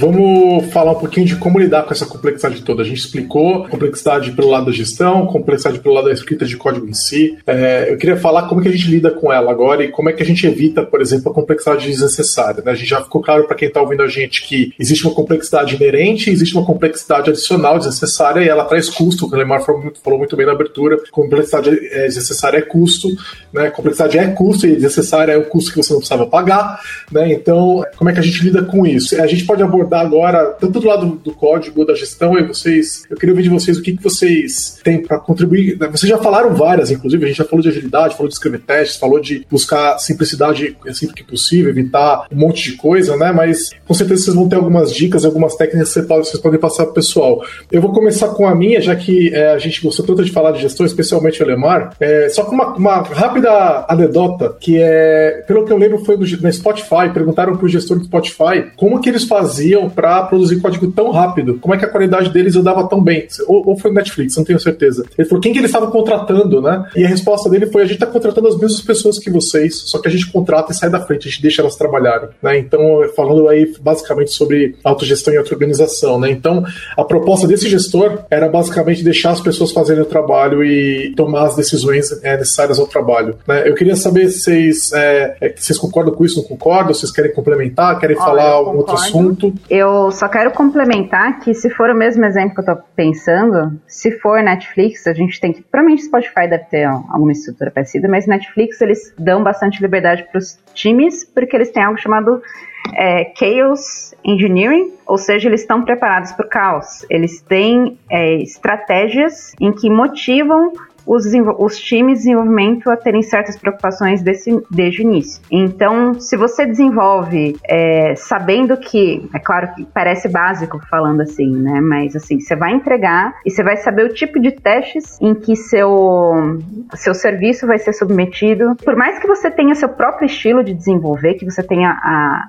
Vamos falar um pouquinho de como lidar com essa complexidade toda. A gente explicou complexidade pelo lado da gestão, complexidade pelo lado da escrita de código em si. É, eu queria falar como que a gente lida com ela agora e como é que a gente evita, por exemplo, a complexidade desnecessária. Né? A gente já ficou claro para quem está ouvindo a gente que existe uma complexidade inerente, existe uma complexidade adicional desnecessária e ela traz custo. O Lemar falou muito bem na abertura. Complexidade é, desnecessária é custo, né? complexidade é custo e desnecessária é o custo que você não precisava pagar. Né? Então, como é que a gente lida com isso? A gente pode abordar abordar agora, tanto do lado do código, da gestão, e vocês, eu queria ouvir de vocês o que, que vocês têm para contribuir. Vocês já falaram várias, inclusive, a gente já falou de agilidade, falou de escrever testes, falou de buscar simplicidade sempre que possível, evitar um monte de coisa, né? Mas com certeza vocês vão ter algumas dicas, algumas técnicas que vocês podem passar para o pessoal. Eu vou começar com a minha, já que é, a gente gostou tanto de falar de gestão, especialmente o Lemar, é, só com uma, uma, rápida anedota, que é, pelo que eu lembro, foi no, na Spotify, perguntaram para o gestor do Spotify como que eles faziam para produzir código tão rápido? Como é que a qualidade deles andava tão bem? Ou, ou foi Netflix, não tenho certeza. Ele falou quem que eles estavam contratando, né? E a resposta dele foi: a gente está contratando as mesmas pessoas que vocês, só que a gente contrata e sai da frente, a gente deixa elas trabalharem, né? Então, falando aí basicamente sobre autogestão e auto-organização, né? Então, a proposta desse gestor era basicamente deixar as pessoas fazerem o trabalho e tomar as decisões é, necessárias ao trabalho. Né? Eu queria saber se vocês, é, é, vocês concordam com isso, não concordam? Vocês querem complementar, querem Olha, falar algum outro assunto? Eu só quero complementar que se for o mesmo exemplo que eu tô pensando, se for Netflix, a gente tem que. Provavelmente Spotify deve ter alguma estrutura parecida, mas Netflix eles dão bastante liberdade para os times, porque eles têm algo chamado é, Chaos Engineering, ou seja, eles estão preparados para o caos. Eles têm é, estratégias em que motivam os, os times de desenvolvimento a terem certas preocupações desse, desde o início. Então, se você desenvolve é, sabendo que, é claro que parece básico falando assim, né? Mas assim, você vai entregar e você vai saber o tipo de testes em que seu, seu serviço vai ser submetido. Por mais que você tenha seu próprio estilo de desenvolver, que você tenha a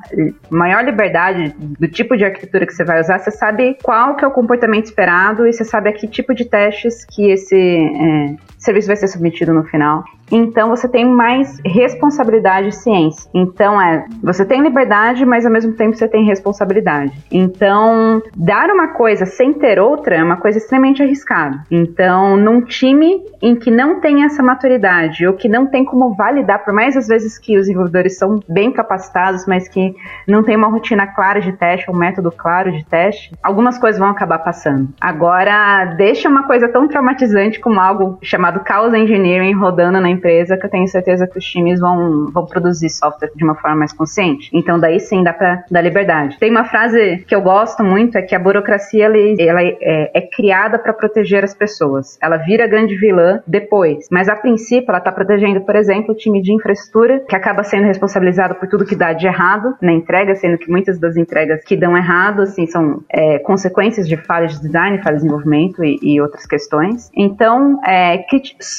maior liberdade do tipo de arquitetura que você vai usar, você sabe qual que é o comportamento esperado e você sabe a que tipo de testes que esse é, serviço vai ser submetido no final. Então você tem mais responsabilidade e ciência. Então é, você tem liberdade, mas ao mesmo tempo você tem responsabilidade. Então, dar uma coisa sem ter outra é uma coisa extremamente arriscada. Então, num time em que não tem essa maturidade ou que não tem como validar, por mais às vezes que os desenvolvedores são bem capacitados, mas que não tem uma rotina clara de teste, um método claro de teste, algumas coisas vão acabar passando. Agora, deixa uma coisa tão traumatizante como algo chamado Chaos Engineering rodando na empresa que eu tenho certeza que os times vão, vão produzir software de uma forma mais consciente. Então, daí sim dá pra dar liberdade. Tem uma frase que eu gosto muito, é que a burocracia ela, ela é, é, criada para proteger as pessoas. Ela vira grande vilã depois. Mas a princípio, ela está protegendo, por exemplo, o time de infraestrutura, que acaba sendo responsabilizado por tudo que dá de errado na entrega, sendo que muitas das entregas que dão errado, assim, são é, consequências de falhas de design, falhas de desenvolvimento e, e outras questões. Então, é,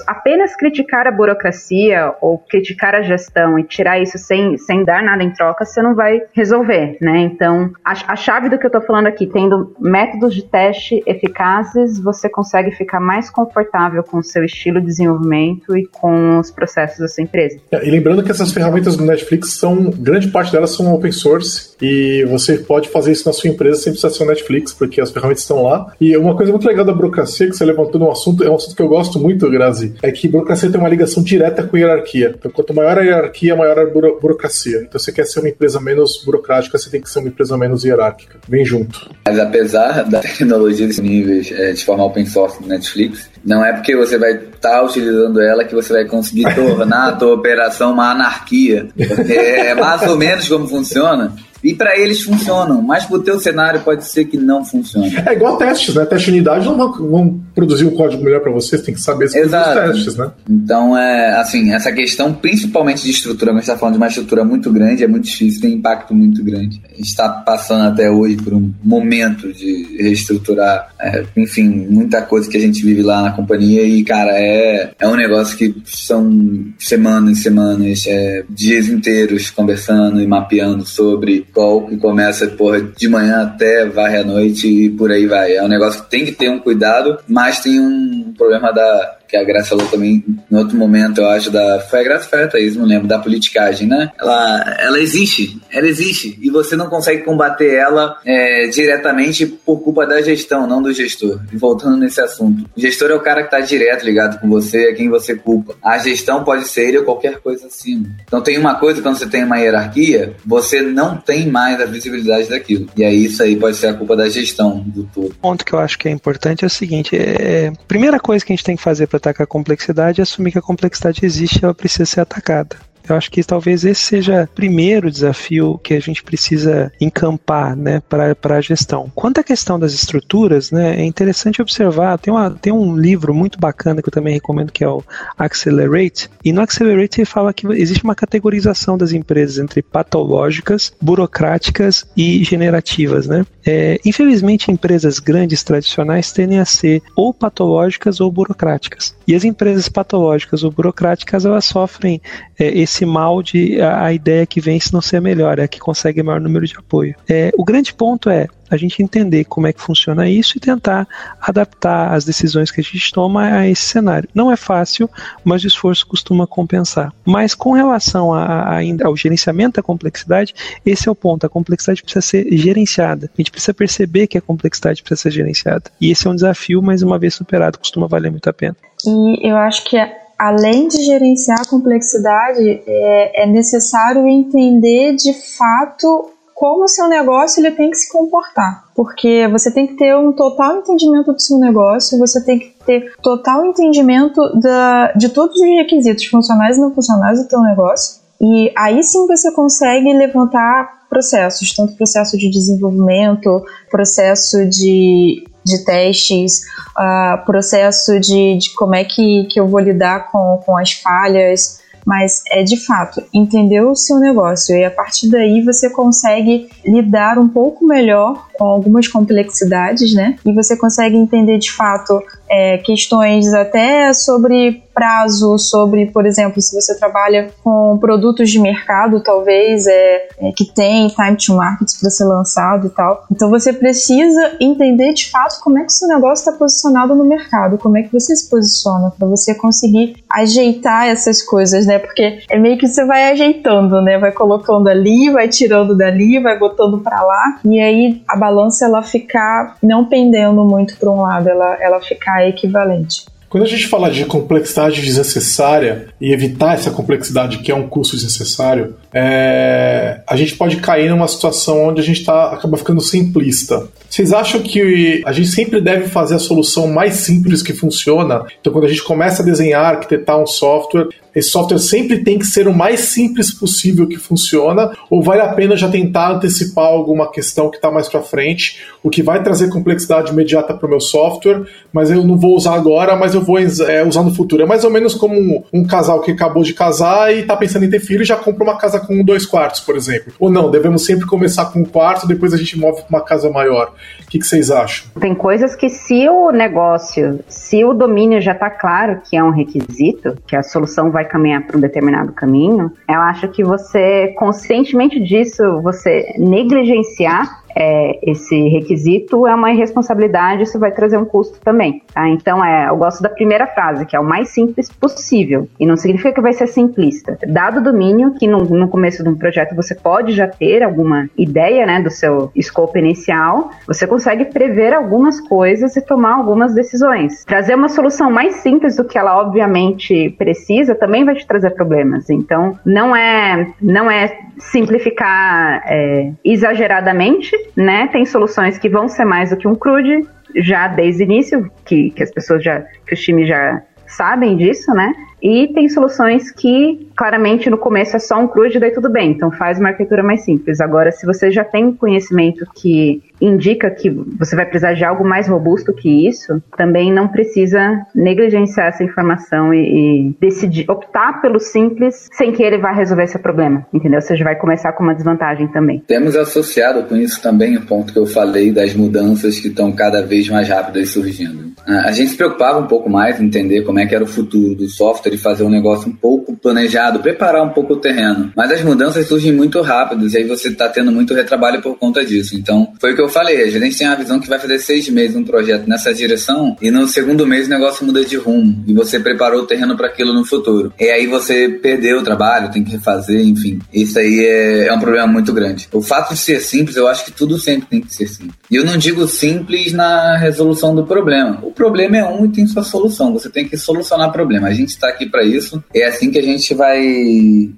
apenas criticar a burocracia burocracia ou criticar a gestão e tirar isso sem, sem dar nada em troca, você não vai resolver, né? Então, a, a chave do que eu tô falando aqui, tendo métodos de teste eficazes, você consegue ficar mais confortável com o seu estilo de desenvolvimento e com os processos da sua empresa. É, e lembrando que essas ferramentas do Netflix são, grande parte delas são open source e você pode fazer isso na sua empresa sem precisar ser o Netflix, porque as ferramentas estão lá. E uma coisa muito legal da burocracia que você levantou no assunto, é um assunto que eu gosto muito, Grazi, é que burocracia tem uma ligação ligação direta com hierarquia. Então, quanto maior a hierarquia, maior a buro burocracia. Então, você quer ser uma empresa menos burocrática, você tem que ser uma empresa menos hierárquica. Vem junto. Mas apesar da tecnologia disponível é, de forma open source no Netflix, não é porque você vai estar tá utilizando ela que você vai conseguir tornar a tua operação uma anarquia. É mais ou menos como funciona E para eles funcionam, mas pro teu cenário pode ser que não funcione. É igual testes, né? Teste de unidade não vão, vão produzir um código melhor para você, você tem que saber se Exato. os testes, né? Então, é, assim, essa questão, principalmente de estrutura, a gente está falando de uma estrutura muito grande, é muito difícil, tem impacto muito grande. A gente está passando até hoje por um momento de reestruturar, é, enfim, muita coisa que a gente vive lá na companhia e, cara, é, é um negócio que são semanas e semanas, é, dias inteiros conversando e mapeando sobre qual que começa, porra, de manhã até varre à noite e por aí vai. É um negócio que tem que ter um cuidado, mas tem um problema da que a Graça falou também em outro momento, eu acho, da. Foi a Graça foi a Thaís, não lembro, da politicagem, né? Ela, ela existe, ela existe. E você não consegue combater ela é, diretamente por culpa da gestão, não do gestor. E voltando nesse assunto. O gestor é o cara que tá direto ligado com você, é quem você culpa. A gestão pode ser ele ou qualquer coisa acima. Então tem uma coisa, quando você tem uma hierarquia, você não tem mais a visibilidade daquilo. E aí isso aí pode ser a culpa da gestão do todo. O ponto que eu acho que é importante é o seguinte: é, primeira coisa que a gente tem que fazer para atacar a complexidade é assumir que a complexidade existe e ela precisa ser atacada. Eu acho que talvez esse seja o primeiro desafio que a gente precisa encampar né, para a gestão. Quanto à questão das estruturas, né, é interessante observar, tem, uma, tem um livro muito bacana que eu também recomendo que é o Accelerate, e no Accelerate ele fala que existe uma categorização das empresas entre patológicas, burocráticas e generativas. Né? É, infelizmente, empresas grandes tradicionais tendem a ser ou patológicas ou burocráticas. E as empresas patológicas ou burocráticas elas sofrem é, esse mal de a, ideia que vence não ser a melhor, é a que consegue maior número de apoio. É, o grande ponto é a gente entender como é que funciona isso e tentar adaptar as decisões que a gente toma a esse cenário. Não é fácil, mas o esforço costuma compensar. Mas com relação a, ao gerenciamento da complexidade, esse é o ponto. A complexidade precisa ser gerenciada. A gente precisa perceber que a complexidade precisa ser gerenciada. E esse é um desafio, mas uma vez superado, costuma valer muito a pena. E eu acho que além de gerenciar a complexidade, é, é necessário entender de fato como o seu negócio ele tem que se comportar. Porque você tem que ter um total entendimento do seu negócio, você tem que ter total entendimento da, de todos os requisitos funcionais e não funcionais do seu negócio. E aí sim você consegue levantar processos, tanto processo de desenvolvimento, processo de de testes, uh, processo de, de como é que, que eu vou lidar com, com as falhas, mas é de fato entender o seu negócio e a partir daí você consegue lidar um pouco melhor com algumas complexidades, né? E você consegue entender de fato é, questões até sobre prazo, sobre, por exemplo, se você trabalha com produtos de mercado, talvez, é, é que tem time to market para ser lançado e tal. Então você precisa entender de fato como é que seu negócio está posicionado no mercado, como é que você se posiciona, para você conseguir ajeitar essas coisas, né? Porque é meio que você vai ajeitando, né? Vai colocando ali, vai tirando dali, vai botando para lá, e aí a balança ela ficar não pendendo muito para um lado, ela, ela ficar equivalente. Quando a gente fala de complexidade desnecessária e evitar essa complexidade que é um custo desnecessário, é, a gente pode cair numa situação onde a gente tá, acaba ficando simplista. Vocês acham que a gente sempre deve fazer a solução mais simples que funciona? Então, quando a gente começa a desenhar, arquitetar um software, esse software sempre tem que ser o mais simples possível que funciona, ou vale a pena já tentar antecipar alguma questão que está mais para frente, o que vai trazer complexidade imediata para o meu software, mas eu não vou usar agora, mas eu vou é, usar no futuro. É mais ou menos como um, um casal que acabou de casar e está pensando em ter filho e já compra uma casa com dois quartos, por exemplo. Ou não, devemos sempre começar com um quarto, depois a gente move para uma casa maior. O que, que vocês acham? Tem coisas que se o negócio, se o domínio já está claro que é um requisito, que a solução vai caminhar para um determinado caminho, eu acho que você, conscientemente disso, você negligenciar é, esse requisito é uma irresponsabilidade, isso vai trazer um custo também. Tá? Então, é, eu gosto da primeira frase, que é o mais simples possível. E não significa que vai ser simplista. Dado o domínio, que no, no começo de um projeto você pode já ter alguma ideia né, do seu escopo inicial, você consegue prever algumas coisas e tomar algumas decisões. Trazer uma solução mais simples do que ela obviamente precisa também vai te trazer problemas. Então, não é, não é simplificar é, exageradamente, né? Tem soluções que vão ser mais do que um CRUD, já desde o início, que, que as pessoas já, que os times já sabem disso, né? E tem soluções que claramente no começo é só um CRUD, daí tudo bem, então faz uma arquitetura mais simples. Agora, se você já tem conhecimento que indica que você vai precisar de algo mais robusto que isso, também não precisa negligenciar essa informação e, e decidir, optar pelo simples sem que ele vá resolver esse problema, entendeu? Você já vai começar com uma desvantagem também. Temos associado com isso também o ponto que eu falei das mudanças que estão cada vez mais rápidas surgindo. A gente se preocupava um pouco mais em entender como é que era o futuro do software e fazer um negócio um pouco planejado, preparar um pouco o terreno. Mas as mudanças surgem muito rápidas e aí você está tendo muito retrabalho por conta disso. Então, foi o que eu falei, a gente tem a visão que vai fazer seis meses um projeto nessa direção e no segundo mês o negócio muda de rumo e você preparou o terreno para aquilo no futuro. E aí você perdeu o trabalho, tem que refazer, enfim. Isso aí é, é um problema muito grande. O fato de ser simples, eu acho que tudo sempre tem que ser simples. E eu não digo simples na resolução do problema. O problema é um e tem sua solução. Você tem que solucionar o problema. A gente está aqui para isso. É assim que a gente vai,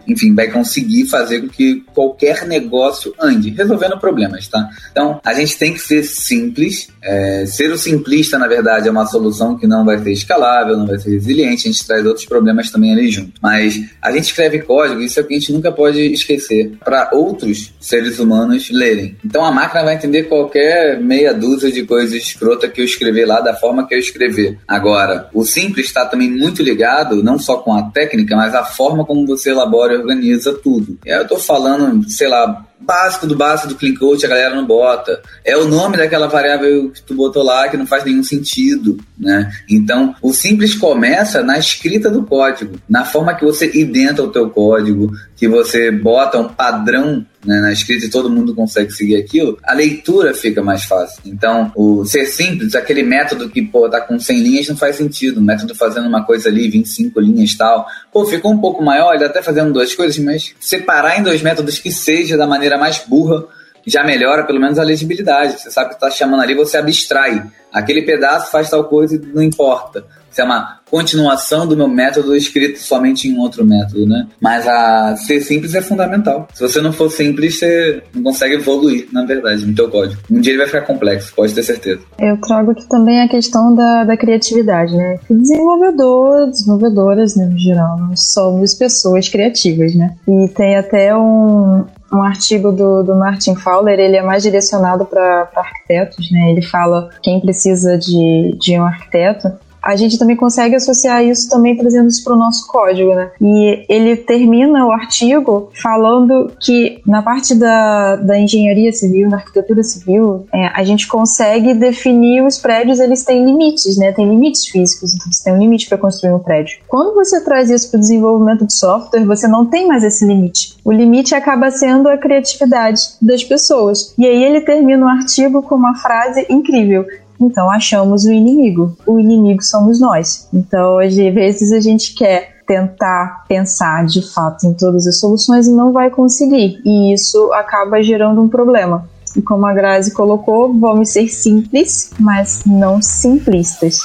enfim, vai conseguir fazer com que qualquer negócio ande, resolvendo problemas, tá? Então, a gente tem que ser simples. É, ser o simplista, na verdade, é uma solução que não vai ser escalável, não vai ser resiliente. A gente traz outros problemas também ali junto. Mas a gente escreve código, isso é o que a gente nunca pode esquecer, para outros seres humanos lerem. Então, a máquina vai entender qualquer meia dúzia de coisas escrota que eu escrever lá da forma que eu escrever. Agora, o simples está também muito ligado, não só com a técnica, mas a forma como você elabora e organiza tudo. Eu estou falando, sei lá, básico do básico do clean code a galera não bota. É o nome daquela variável que tu botou lá que não faz nenhum sentido, né? Então, o simples começa na escrita do código, na forma que você identa o teu código, que você bota um padrão né, na escrita e todo mundo consegue seguir aquilo, a leitura fica mais fácil. Então, o ser simples, aquele método que, pô, tá com 100 linhas não faz sentido. O método fazendo uma coisa ali, 25 linhas tal. Pô, ficou um pouco maior, ele até fazendo duas coisas, mas separar em dois métodos que seja da maneira mais burra já melhora pelo menos a legibilidade. Você sabe que está chamando ali, você abstrai. Aquele pedaço faz tal coisa e não importa se é uma continuação do meu método escrito somente em outro método, né? Mas a ser simples é fundamental. Se você não for simples, você não consegue evoluir, na verdade, no teu código. Um dia ele vai ficar complexo, pode ter certeza. Eu trago aqui também a questão da, da criatividade, né? Desenvolvedor, desenvolvedoras, né, no geral, nós somos pessoas criativas, né? E tem até um, um artigo do, do Martin Fowler, ele é mais direcionado para arquitetos, né? Ele fala quem precisa de, de um arquiteto a gente também consegue associar isso também trazendo isso para o nosso código, né? E ele termina o artigo falando que na parte da, da engenharia civil, da arquitetura civil, é, a gente consegue definir os prédios, eles têm limites, né? Tem limites físicos, então você tem um limite para construir um prédio. Quando você traz isso para o desenvolvimento de software, você não tem mais esse limite. O limite acaba sendo a criatividade das pessoas. E aí ele termina o artigo com uma frase incrível então achamos o inimigo. O inimigo somos nós. Então, às vezes a gente quer tentar pensar de fato em todas as soluções e não vai conseguir. E isso acaba gerando um problema. E como a Grazi colocou, vamos ser simples, mas não simplistas.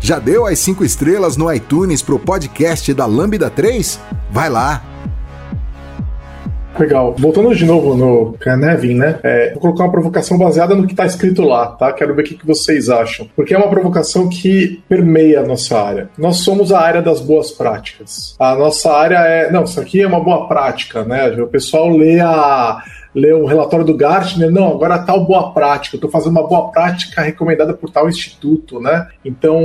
Já deu as 5 estrelas no iTunes pro podcast da Lambda 3? Vai lá! Legal. Voltando de novo no Canevin, né? É, vou colocar uma provocação baseada no que está escrito lá, tá? Quero ver o que, que vocês acham. Porque é uma provocação que permeia a nossa área. Nós somos a área das boas práticas. A nossa área é. Não, isso aqui é uma boa prática, né? O pessoal lê a ler o relatório do Gartner, não, agora tal boa prática, estou fazendo uma boa prática recomendada por tal instituto, né? Então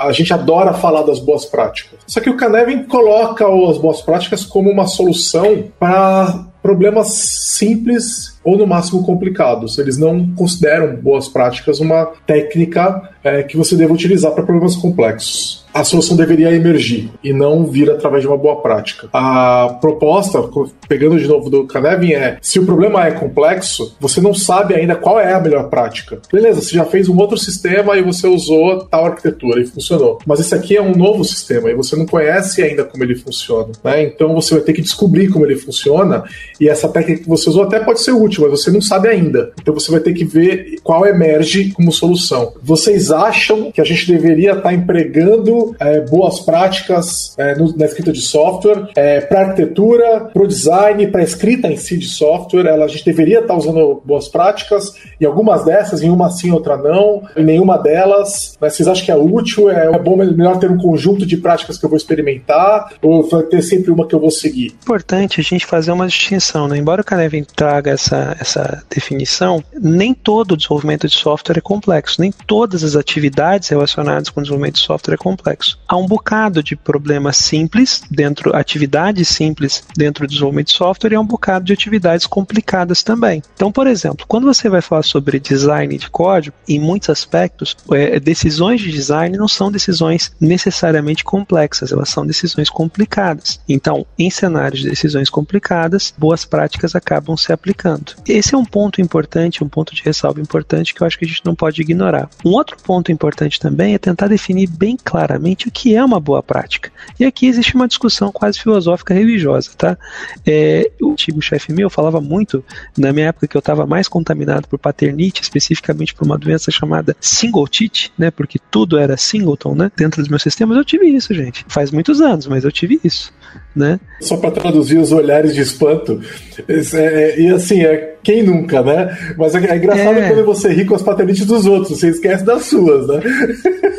a gente adora falar das boas práticas. Só que o Canevin coloca as boas práticas como uma solução para problemas simples ou no máximo complicados. Eles não consideram boas práticas uma técnica é, que você deva utilizar para problemas complexos a solução deveria emergir e não vir através de uma boa prática. A proposta, pegando de novo do Canevin, é: se o problema é complexo, você não sabe ainda qual é a melhor prática. Beleza, você já fez um outro sistema e você usou tal arquitetura e funcionou. Mas esse aqui é um novo sistema e você não conhece ainda como ele funciona. Né? Então você vai ter que descobrir como ele funciona e essa técnica que você usou até pode ser útil, mas você não sabe ainda. Então você vai ter que ver qual emerge como solução. Vocês acham que a gente deveria estar empregando é, boas práticas é, no, na escrita de software é, para arquitetura, para o design, para a escrita em si de software? Ela, a gente deveria estar usando boas práticas e algumas dessas, em uma sim, outra não, em nenhuma delas. Vocês acham que é útil? É, é bom, melhor ter um conjunto de práticas que eu vou experimentar ou vai ter sempre uma que eu vou seguir? Importante a gente fazer uma distinção, né? Embora o Canevin traga essa, essa definição, nem todo o desenvolvimento de software é complexo, nem todas as atividades relacionadas com desenvolvimento de software é complexo. Há um bocado de problemas simples dentro, atividades simples dentro do desenvolvimento de software e há um bocado de atividades complicadas também. Então, por exemplo, quando você vai falar sobre design de código, em muitos aspectos, é, decisões de design não são decisões necessariamente complexas, elas são decisões complicadas. Então, em cenários de decisões complicadas, boas práticas acabam se aplicando. Esse é um ponto importante, um ponto de ressalva importante que eu acho que a gente não pode ignorar. Um outro ponto importante também é tentar definir bem claramente o que é uma boa prática. E aqui existe uma discussão quase filosófica religiosa, tá? É, o antigo chefe meu falava muito, na minha época que eu estava mais contaminado por paternite, especificamente por uma doença chamada singletite, né? Porque tudo era singleton, né? Dentro dos meus sistemas eu tive isso, gente. Faz muitos anos, mas eu tive isso né? Só para traduzir os olhares de espanto, é, é, e assim, é quem nunca, né? Mas é, é engraçado é. quando você ri com as paternites dos outros, você esquece das suas, né?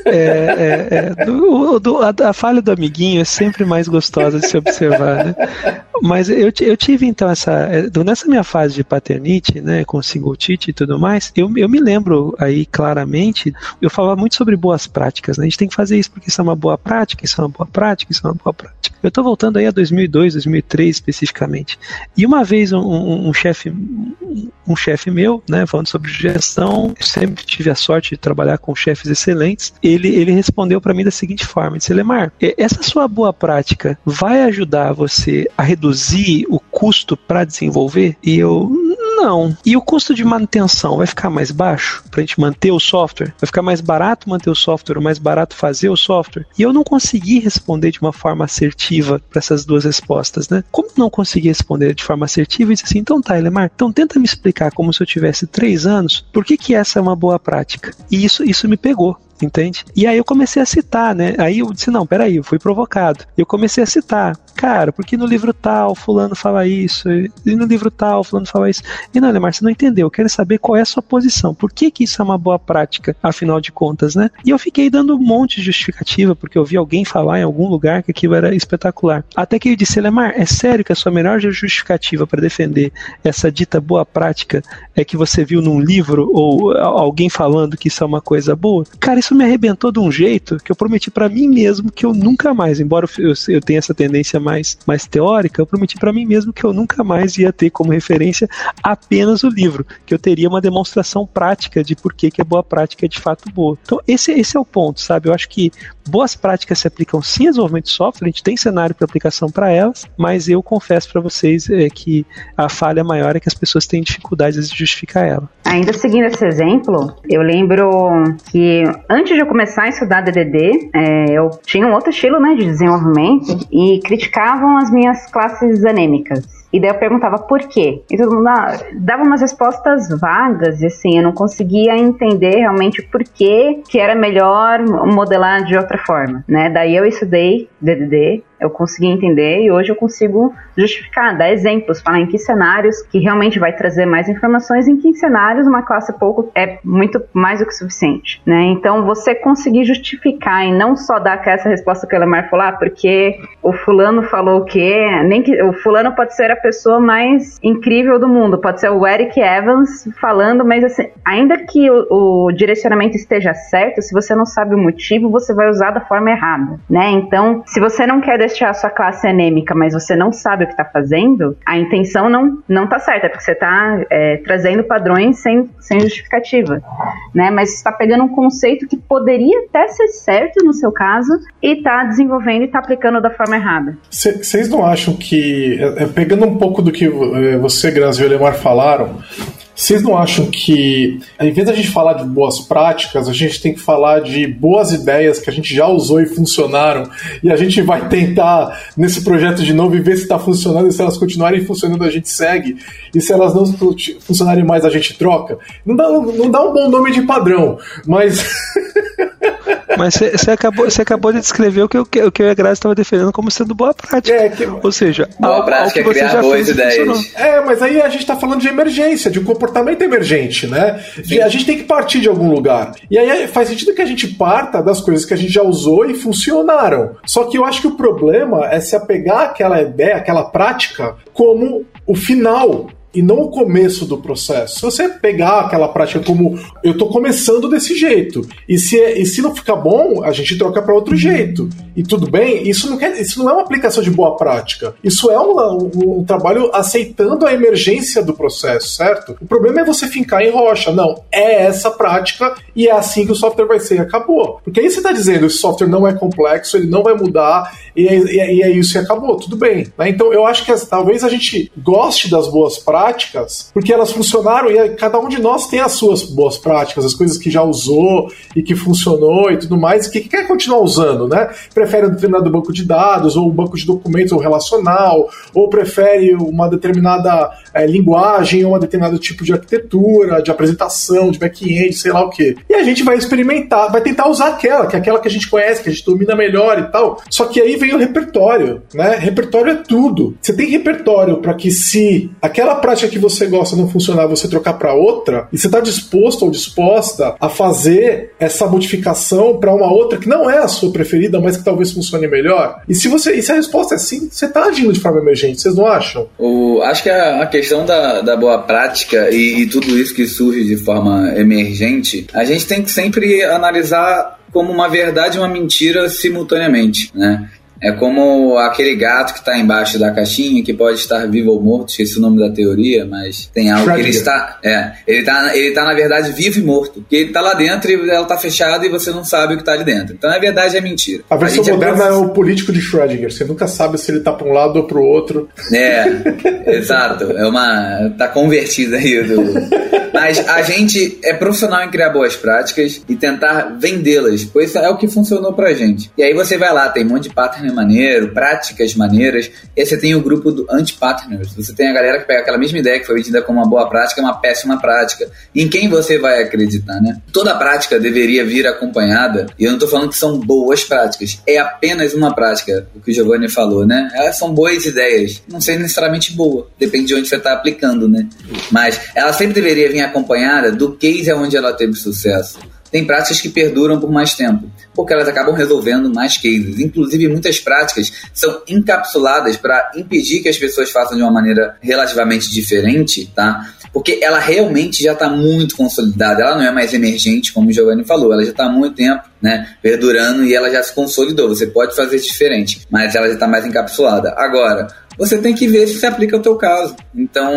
É, é, é. Do, do, a, a, falha do amiguinho é sempre mais gostosa de se observar, né? Mas eu, eu tive então essa. É, nessa minha fase de paternite, né, com singletite e tudo mais, eu, eu me lembro aí claramente, eu falava muito sobre boas práticas, né? A gente tem que fazer isso porque isso é uma boa prática, isso é uma boa prática, isso é uma boa prática. Eu tô voltando aí a 2002, 2003 especificamente. E uma vez um, um, um chefe um chefe meu, né, falando sobre gestão, sempre tive a sorte de trabalhar com chefes excelentes. Ele, ele respondeu para mim da seguinte forma: disse, Lemar, essa sua boa prática vai ajudar você a reduzir o custo para desenvolver? E eu não. E o custo de manutenção vai ficar mais baixo para a gente manter o software? Vai ficar mais barato manter o software mais barato fazer o software? E eu não consegui responder de uma forma assertiva para essas duas respostas, né? Como não consegui responder de forma assertiva, eu disse assim: então tá, Elemar, então tenta me explicar como se eu tivesse três anos, por que, que essa é uma boa prática? E isso, isso me pegou entende? E aí eu comecei a citar, né? Aí eu disse, não, peraí, eu fui provocado. Eu comecei a citar, cara, porque no livro tal, fulano fala isso, e no livro tal, fulano fala isso. E não, Lemar, você não entendeu, eu quero saber qual é a sua posição, por que que isso é uma boa prática, afinal de contas, né? E eu fiquei dando um monte de justificativa, porque eu vi alguém falar em algum lugar que aquilo era espetacular. Até que eu disse, Lemar, é sério que a sua melhor justificativa para defender essa dita boa prática é que você viu num livro ou alguém falando que isso é uma coisa boa? Cara, isso me arrebentou de um jeito que eu prometi para mim mesmo que eu nunca mais, embora eu, eu tenha essa tendência mais, mais teórica, eu prometi para mim mesmo que eu nunca mais ia ter como referência apenas o livro, que eu teria uma demonstração prática de por que, que a boa prática é de fato boa. Então, esse, esse é o ponto, sabe? Eu acho que boas práticas se aplicam sim ao desenvolvimento de software, a gente tem cenário para aplicação para elas, mas eu confesso para vocês é, que a falha maior é que as pessoas têm dificuldades de justificar ela. Ainda seguindo esse exemplo, eu lembro que antes de eu começar a estudar DDD, é, eu tinha um outro estilo né, de desenvolvimento e criticavam as minhas classes anêmicas. E daí eu perguntava por quê. E todo mundo ah, dava umas respostas vagas, e assim, eu não conseguia entender realmente por que, que era melhor modelar de outra forma, né? Daí eu estudei DDD, eu consegui entender e hoje eu consigo justificar, dar exemplos, falar em que cenários que realmente vai trazer mais informações, em que cenários uma classe pouco é muito mais do que suficiente, né? Então você conseguir justificar e não só dar essa resposta que o Lemar falou, ah, porque o fulano falou o quê? Nem que o fulano pode ser a pessoa mais incrível do mundo, pode ser o Eric Evans falando, mas assim, ainda que o, o direcionamento esteja certo, se você não sabe o motivo, você vai usar da forma errada, né? Então, se você não quer deixar a sua classe anêmica, mas você não sabe o que está fazendo, a intenção não, não tá certa, porque você está é, trazendo padrões sem, sem justificativa, né? Mas está pegando um conceito que poderia até ser certo no seu caso e está desenvolvendo e está aplicando da forma errada. Vocês não acham que, é, é, pegando um pouco do que é, você, Grazi e o falaram, Vocês não acham que, ao invés da gente falar de boas práticas, a gente tem que falar de boas ideias que a gente já usou e funcionaram, e a gente vai tentar nesse projeto de novo e ver se está funcionando, e se elas continuarem funcionando, a gente segue, e se elas não funcionarem mais, a gente troca? Não dá, não dá um bom nome de padrão, mas. Mas você acabou, acabou de descrever o que, o que eu e a Graça estava defendendo como sendo boa prática. É, que... Ou seja, boa prática é criar boas ideias. É, mas aí a gente está falando de emergência, de um comportamento emergente, né? De, a gente tem que partir de algum lugar. E aí faz sentido que a gente parta das coisas que a gente já usou e funcionaram. Só que eu acho que o problema é se apegar àquela ideia, àquela prática, como o final e não o começo do processo. Se você pegar aquela prática como eu estou começando desse jeito, e se, e se não ficar bom, a gente troca para outro jeito. E tudo bem, isso não, quer, isso não é uma aplicação de boa prática. Isso é um, um, um trabalho aceitando a emergência do processo, certo? O problema é você fincar em rocha. Não, é essa prática e é assim que o software vai ser acabou. Porque aí você está dizendo esse software não é complexo, ele não vai mudar, e é, e é isso e acabou, tudo bem. Né? Então eu acho que talvez a gente goste das boas práticas práticas, porque elas funcionaram e cada um de nós tem as suas boas práticas, as coisas que já usou e que funcionou e tudo mais, e que quer continuar usando, né? Prefere um determinado banco de dados, ou um banco de documentos ou relacional, ou prefere uma determinada é, linguagem, ou um determinado tipo de arquitetura, de apresentação, de back-end, sei lá o que. E a gente vai experimentar, vai tentar usar aquela, que é aquela que a gente conhece, que a gente domina melhor e tal. Só que aí vem o repertório, né? Repertório é tudo. Você tem repertório para que se aquela prática que você gosta não funcionar, você trocar para outra, e você está disposto ou disposta a fazer essa modificação para uma outra que não é a sua preferida, mas que talvez funcione melhor. E se você, e se a resposta é sim, você está agindo de forma emergente, vocês não acham? O, acho que a, a questão da, da boa prática e, e tudo isso que surge de forma emergente, a gente tem que sempre analisar como uma verdade e uma mentira simultaneamente, né? É como aquele gato que está embaixo da caixinha, que pode estar vivo ou morto, esqueci o nome da teoria, mas tem algo que ele está. É, ele está, ele está, na verdade, vivo e morto. Porque ele está lá dentro e ela está fechada e você não sabe o que está ali dentro. Então, na verdade, é mentira. A versão a moderna é, é, o político de Schrödinger. Você nunca sabe se ele está para um lado ou para o outro. É, exato. É uma. Tá convertido aí. Do... Mas a gente é profissional em criar boas práticas e tentar vendê-las, pois é o que funcionou pra gente. E aí você vai lá, tem um monte de pattern maneiro, práticas maneiras. E aí você tem o grupo do anti-partners. Você tem a galera que pega aquela mesma ideia que foi vendida como uma boa prática, uma péssima prática. Em quem você vai acreditar, né? Toda prática deveria vir acompanhada, e eu não estou falando que são boas práticas, é apenas uma prática, o que o Giovanni falou, né? Elas são boas ideias, não sei necessariamente boa, depende de onde você está aplicando, né? Mas ela sempre deveria vir acompanhada do case onde ela teve sucesso tem práticas que perduram por mais tempo, porque elas acabam resolvendo mais cases. Inclusive, muitas práticas são encapsuladas para impedir que as pessoas façam de uma maneira relativamente diferente, tá? Porque ela realmente já está muito consolidada, ela não é mais emergente, como o Giovanni falou, ela já está há muito tempo, né, perdurando e ela já se consolidou. Você pode fazer diferente, mas ela já está mais encapsulada. Agora, você tem que ver se se aplica ao teu caso. Então,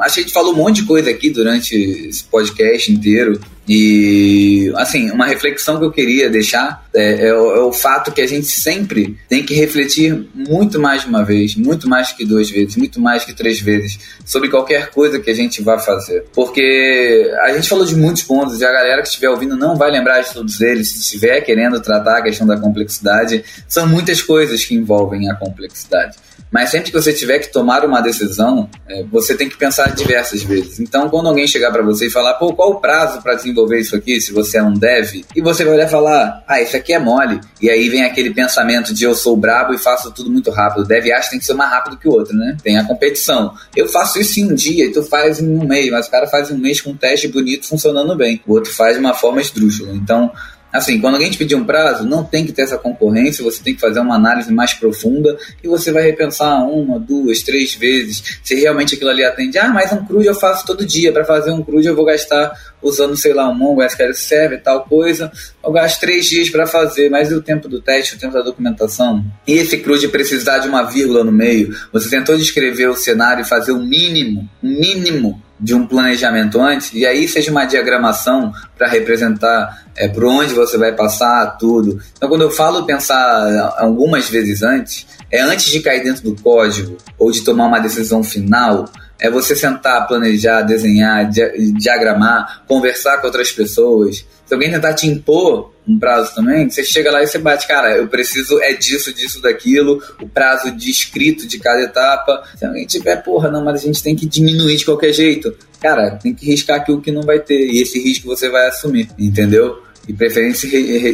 a gente falou um monte de coisa aqui durante esse podcast inteiro e, assim, uma reflexão que eu queria deixar é, é, o, é, o, fato que a gente sempre tem que refletir muito mais de uma vez, muito mais que duas vezes, muito mais que três vezes, sobre qualquer coisa que a gente vá fazer. Porque a gente falou de muitos pontos e a galera que estiver ouvindo não vai lembrar de todos eles. Se estiver querendo tratar a questão da complexidade, são muitas coisas que envolvem a complexidade. Mas sempre que você tiver que tomar uma decisão, é, você tem que pensar diversas vezes. Então, quando alguém chegar para você e falar, pô, qual o prazo para desenvolver isso aqui, se você é um dev? E você vai olhar e falar, ah, isso aqui é mole. E aí vem aquele pensamento de eu sou brabo e faço tudo muito rápido. Dev acha que tem que ser mais rápido que o outro, né? Tem a competição. Eu faço isso em um dia e tu faz em um mês, mas o cara faz em um mês com um teste bonito funcionando bem. O outro faz de uma forma esdrúxula. Então, Assim, quando alguém te pedir um prazo, não tem que ter essa concorrência, você tem que fazer uma análise mais profunda e você vai repensar uma, duas, três vezes se realmente aquilo ali atende. Ah, mas um CRUD eu faço todo dia. Para fazer um CRUD eu vou gastar usando, sei lá, um Mongo, SQL Server, tal coisa. Eu gasto três dias para fazer, mas e o tempo do teste, o tempo da documentação? E esse CRUD precisar de uma vírgula no meio? Você tentou descrever o cenário e fazer o mínimo, o mínimo de um planejamento antes, e aí seja uma diagramação para representar é, por onde você vai passar tudo. Então, quando eu falo pensar algumas vezes antes, é antes de cair dentro do código ou de tomar uma decisão final, é você sentar, planejar, desenhar, diagramar, conversar com outras pessoas. Se alguém tentar te impor um prazo também, você chega lá e você bate, cara, eu preciso é disso, disso, daquilo, o prazo de escrito de cada etapa. Se alguém tiver, porra, não, mas a gente tem que diminuir de qualquer jeito. Cara, tem que riscar aquilo que não vai ter, e esse risco você vai assumir, entendeu? E preferência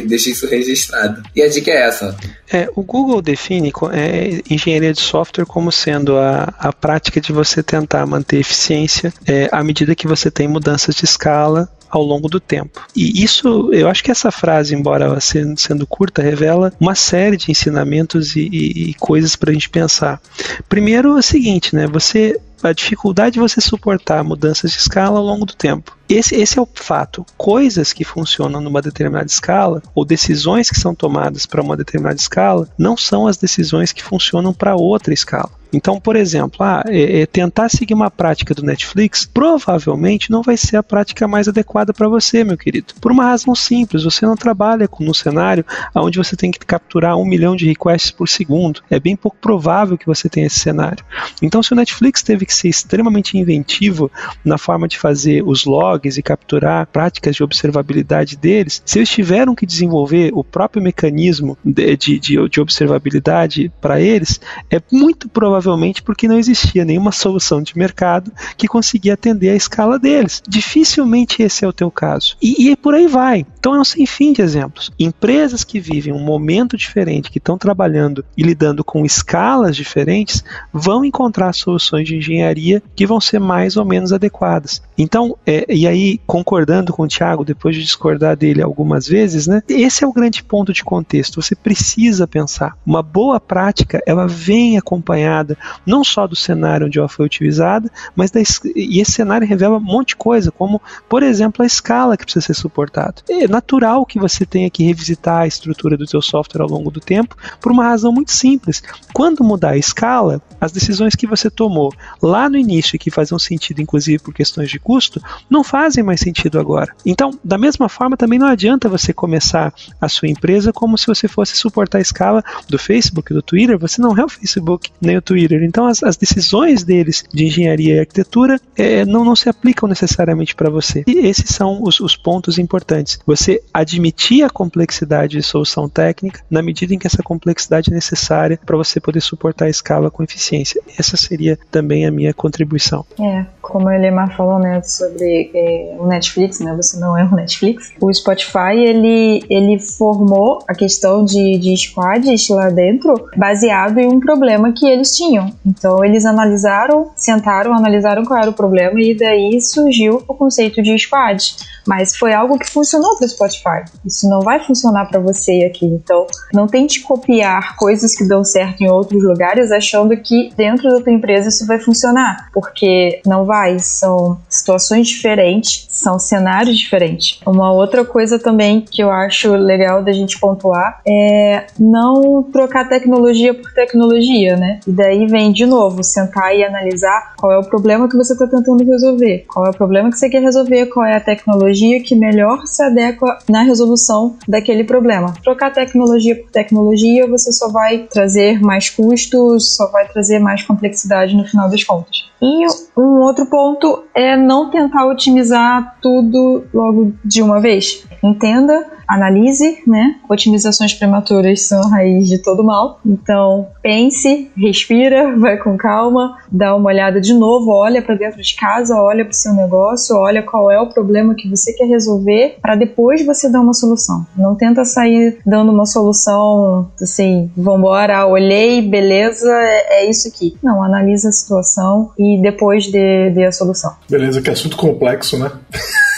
deixe isso registrado. E a dica é essa. É, o Google define é, engenharia de software como sendo a, a prática de você tentar manter eficiência é, à medida que você tem mudanças de escala ao longo do tempo. E isso, eu acho que essa frase, embora sendo curta, revela uma série de ensinamentos e, e, e coisas para a gente pensar. Primeiro é o seguinte, né? Você a dificuldade de você suportar mudanças de escala ao longo do tempo. Esse, esse é o fato. Coisas que funcionam numa determinada escala, ou decisões que são tomadas para uma determinada escala, não são as decisões que funcionam para outra escala. Então, por exemplo, ah, é, é tentar seguir uma prática do Netflix provavelmente não vai ser a prática mais adequada para você, meu querido. Por uma razão simples, você não trabalha com, no cenário onde você tem que capturar um milhão de requests por segundo. É bem pouco provável que você tenha esse cenário. Então, se o Netflix teve que ser extremamente inventivo na forma de fazer os logs e capturar práticas de observabilidade deles, se eles tiveram que desenvolver o próprio mecanismo de, de, de observabilidade para eles, é muito provavelmente porque não existia nenhuma solução de mercado que conseguia atender a escala deles. Dificilmente esse é o teu caso. E, e por aí vai. Então é um sem fim de exemplos. Empresas que vivem um momento diferente, que estão trabalhando e lidando com escalas diferentes, vão encontrar soluções de engenharia engenharia que vão ser mais ou menos adequadas. Então, é, e aí, concordando com o Tiago, depois de discordar dele algumas vezes, né, esse é o grande ponto de contexto. Você precisa pensar. Uma boa prática, ela vem acompanhada não só do cenário onde ela foi utilizada, mas da, e esse cenário revela um monte de coisa, como, por exemplo, a escala que precisa ser suportada. É natural que você tenha que revisitar a estrutura do seu software ao longo do tempo, por uma razão muito simples. Quando mudar a escala, as decisões que você tomou lá no início que faziam sentido, inclusive por questões de custo, não fazem mais sentido agora. Então, da mesma forma, também não adianta você começar a sua empresa como se você fosse suportar a escala do Facebook, do Twitter. Você não é o Facebook nem o Twitter. Então, as, as decisões deles de engenharia e arquitetura é, não, não se aplicam necessariamente para você. E esses são os, os pontos importantes. Você admitir a complexidade de solução técnica na medida em que essa complexidade é necessária para você poder suportar a escala com eficiência. Essa seria também a minha contribuição. É, como o Elemar falou, né, sobre o Netflix, né, você não é o Netflix. O Spotify, ele, ele formou a questão de, de squads lá dentro baseado em um problema que eles tinham. Então, eles analisaram, sentaram, analisaram qual era o problema e daí surgiu o conceito de squad. Mas foi algo que funcionou para o Spotify. Isso não vai funcionar para você aqui. Então, não tente copiar coisas que dão certo em outros lugares achando que dentro da tua empresa isso vai funcionar, porque não vai, são situações diferentes, são cenários diferentes. Uma outra coisa também que eu acho legal da gente pontuar é não trocar tecnologia por tecnologia, né? E daí vem de novo sentar e analisar qual é o problema que você está tentando resolver, qual é o problema que você quer resolver, qual é a tecnologia que melhor se adequa na resolução daquele problema. Trocar tecnologia por tecnologia, você só vai trazer mais custos, só vai trazer mais complexidade no final das contas. E um outro ponto é não tentar otimizar tudo logo de uma vez. Entenda analise, né? Otimizações prematuras são a raiz de todo mal. Então, pense, respira, vai com calma, dá uma olhada de novo, olha para dentro de casa, olha para o seu negócio, olha qual é o problema que você quer resolver, para depois você dar uma solução. Não tenta sair dando uma solução assim, vambora, olhei, beleza, é, é isso aqui. Não, analisa a situação e depois dê, dê a solução. Beleza, que assunto complexo, né?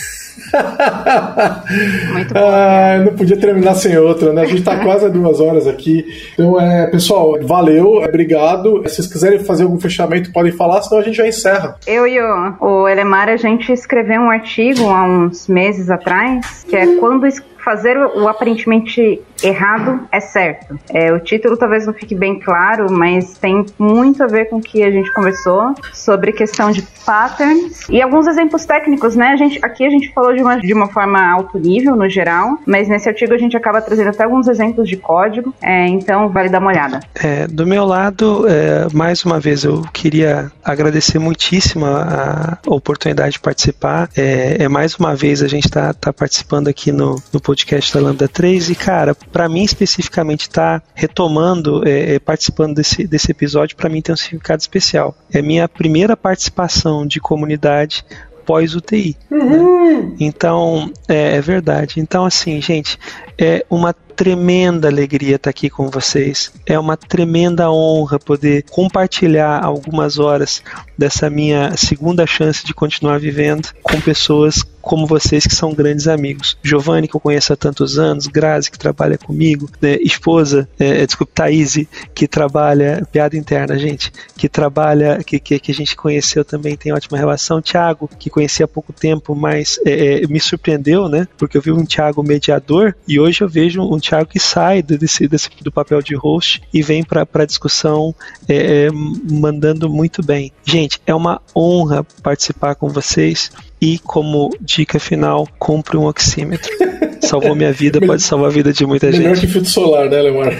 Muito bom. Ah, não podia terminar sem outra, né? A gente está quase a duas horas aqui. Então, é, pessoal, valeu, obrigado. Se vocês quiserem fazer algum fechamento, podem falar, senão a gente já encerra. Eu e o, o Elemar, a gente escreveu um artigo há uns meses atrás, que é quando fazer o aparentemente errado é certo. É, o título talvez não fique bem claro, mas tem muito a ver com o que a gente conversou sobre questão de patterns e alguns exemplos técnicos, né? A gente, aqui a gente falou de uma, de uma forma alto nível, no geral, mas nesse artigo a gente acaba trazendo até alguns exemplos de código, é, então vale dar uma olhada. É, do meu lado, é, mais uma vez, eu queria agradecer muitíssimo a, oportunidade de participar. É, é, mais uma vez a gente está tá participando aqui no, no podcast da Lambda 3 e, cara, para mim especificamente estar tá retomando, é, é, participando desse, desse episódio, para mim tem um significado especial. É minha primeira participação de comunidade pós-UTI. Uhum. Né? Então, é, é, verdade. Então, assim, gente, é uma tremenda alegria estar aqui com vocês. É uma tremenda honra poder compartilhar algumas horas dessa minha segunda chance de continuar vivendo com pessoas como vocês que são grandes amigos. Giovanni, que eu conheço há tantos anos, Grazi, que trabalha comigo, né, esposa, é, é desculpe, Thaís, que trabalha, piada interna, gente, que trabalha, que, que, que, a gente conheceu também, tem ótima relação. Tiago, que conheci há pouco tempo, mas é, é, me surpreendeu, né? Porque eu vi um Tiago mediador e hoje eu vejo um Tiago que sai desse, desse, do papel de host e vem para a discussão é, é, mandando muito bem. Gente, é uma honra participar com vocês e como dica final, compre um oxímetro. Salvou minha vida, pode salvar a vida de muita melhor gente. Melhor que filtro solar, né, Lemar?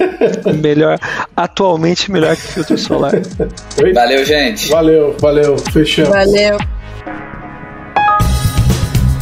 melhor, atualmente melhor que filtro solar. Valeu, gente. Valeu, valeu. Fechamos. Valeu.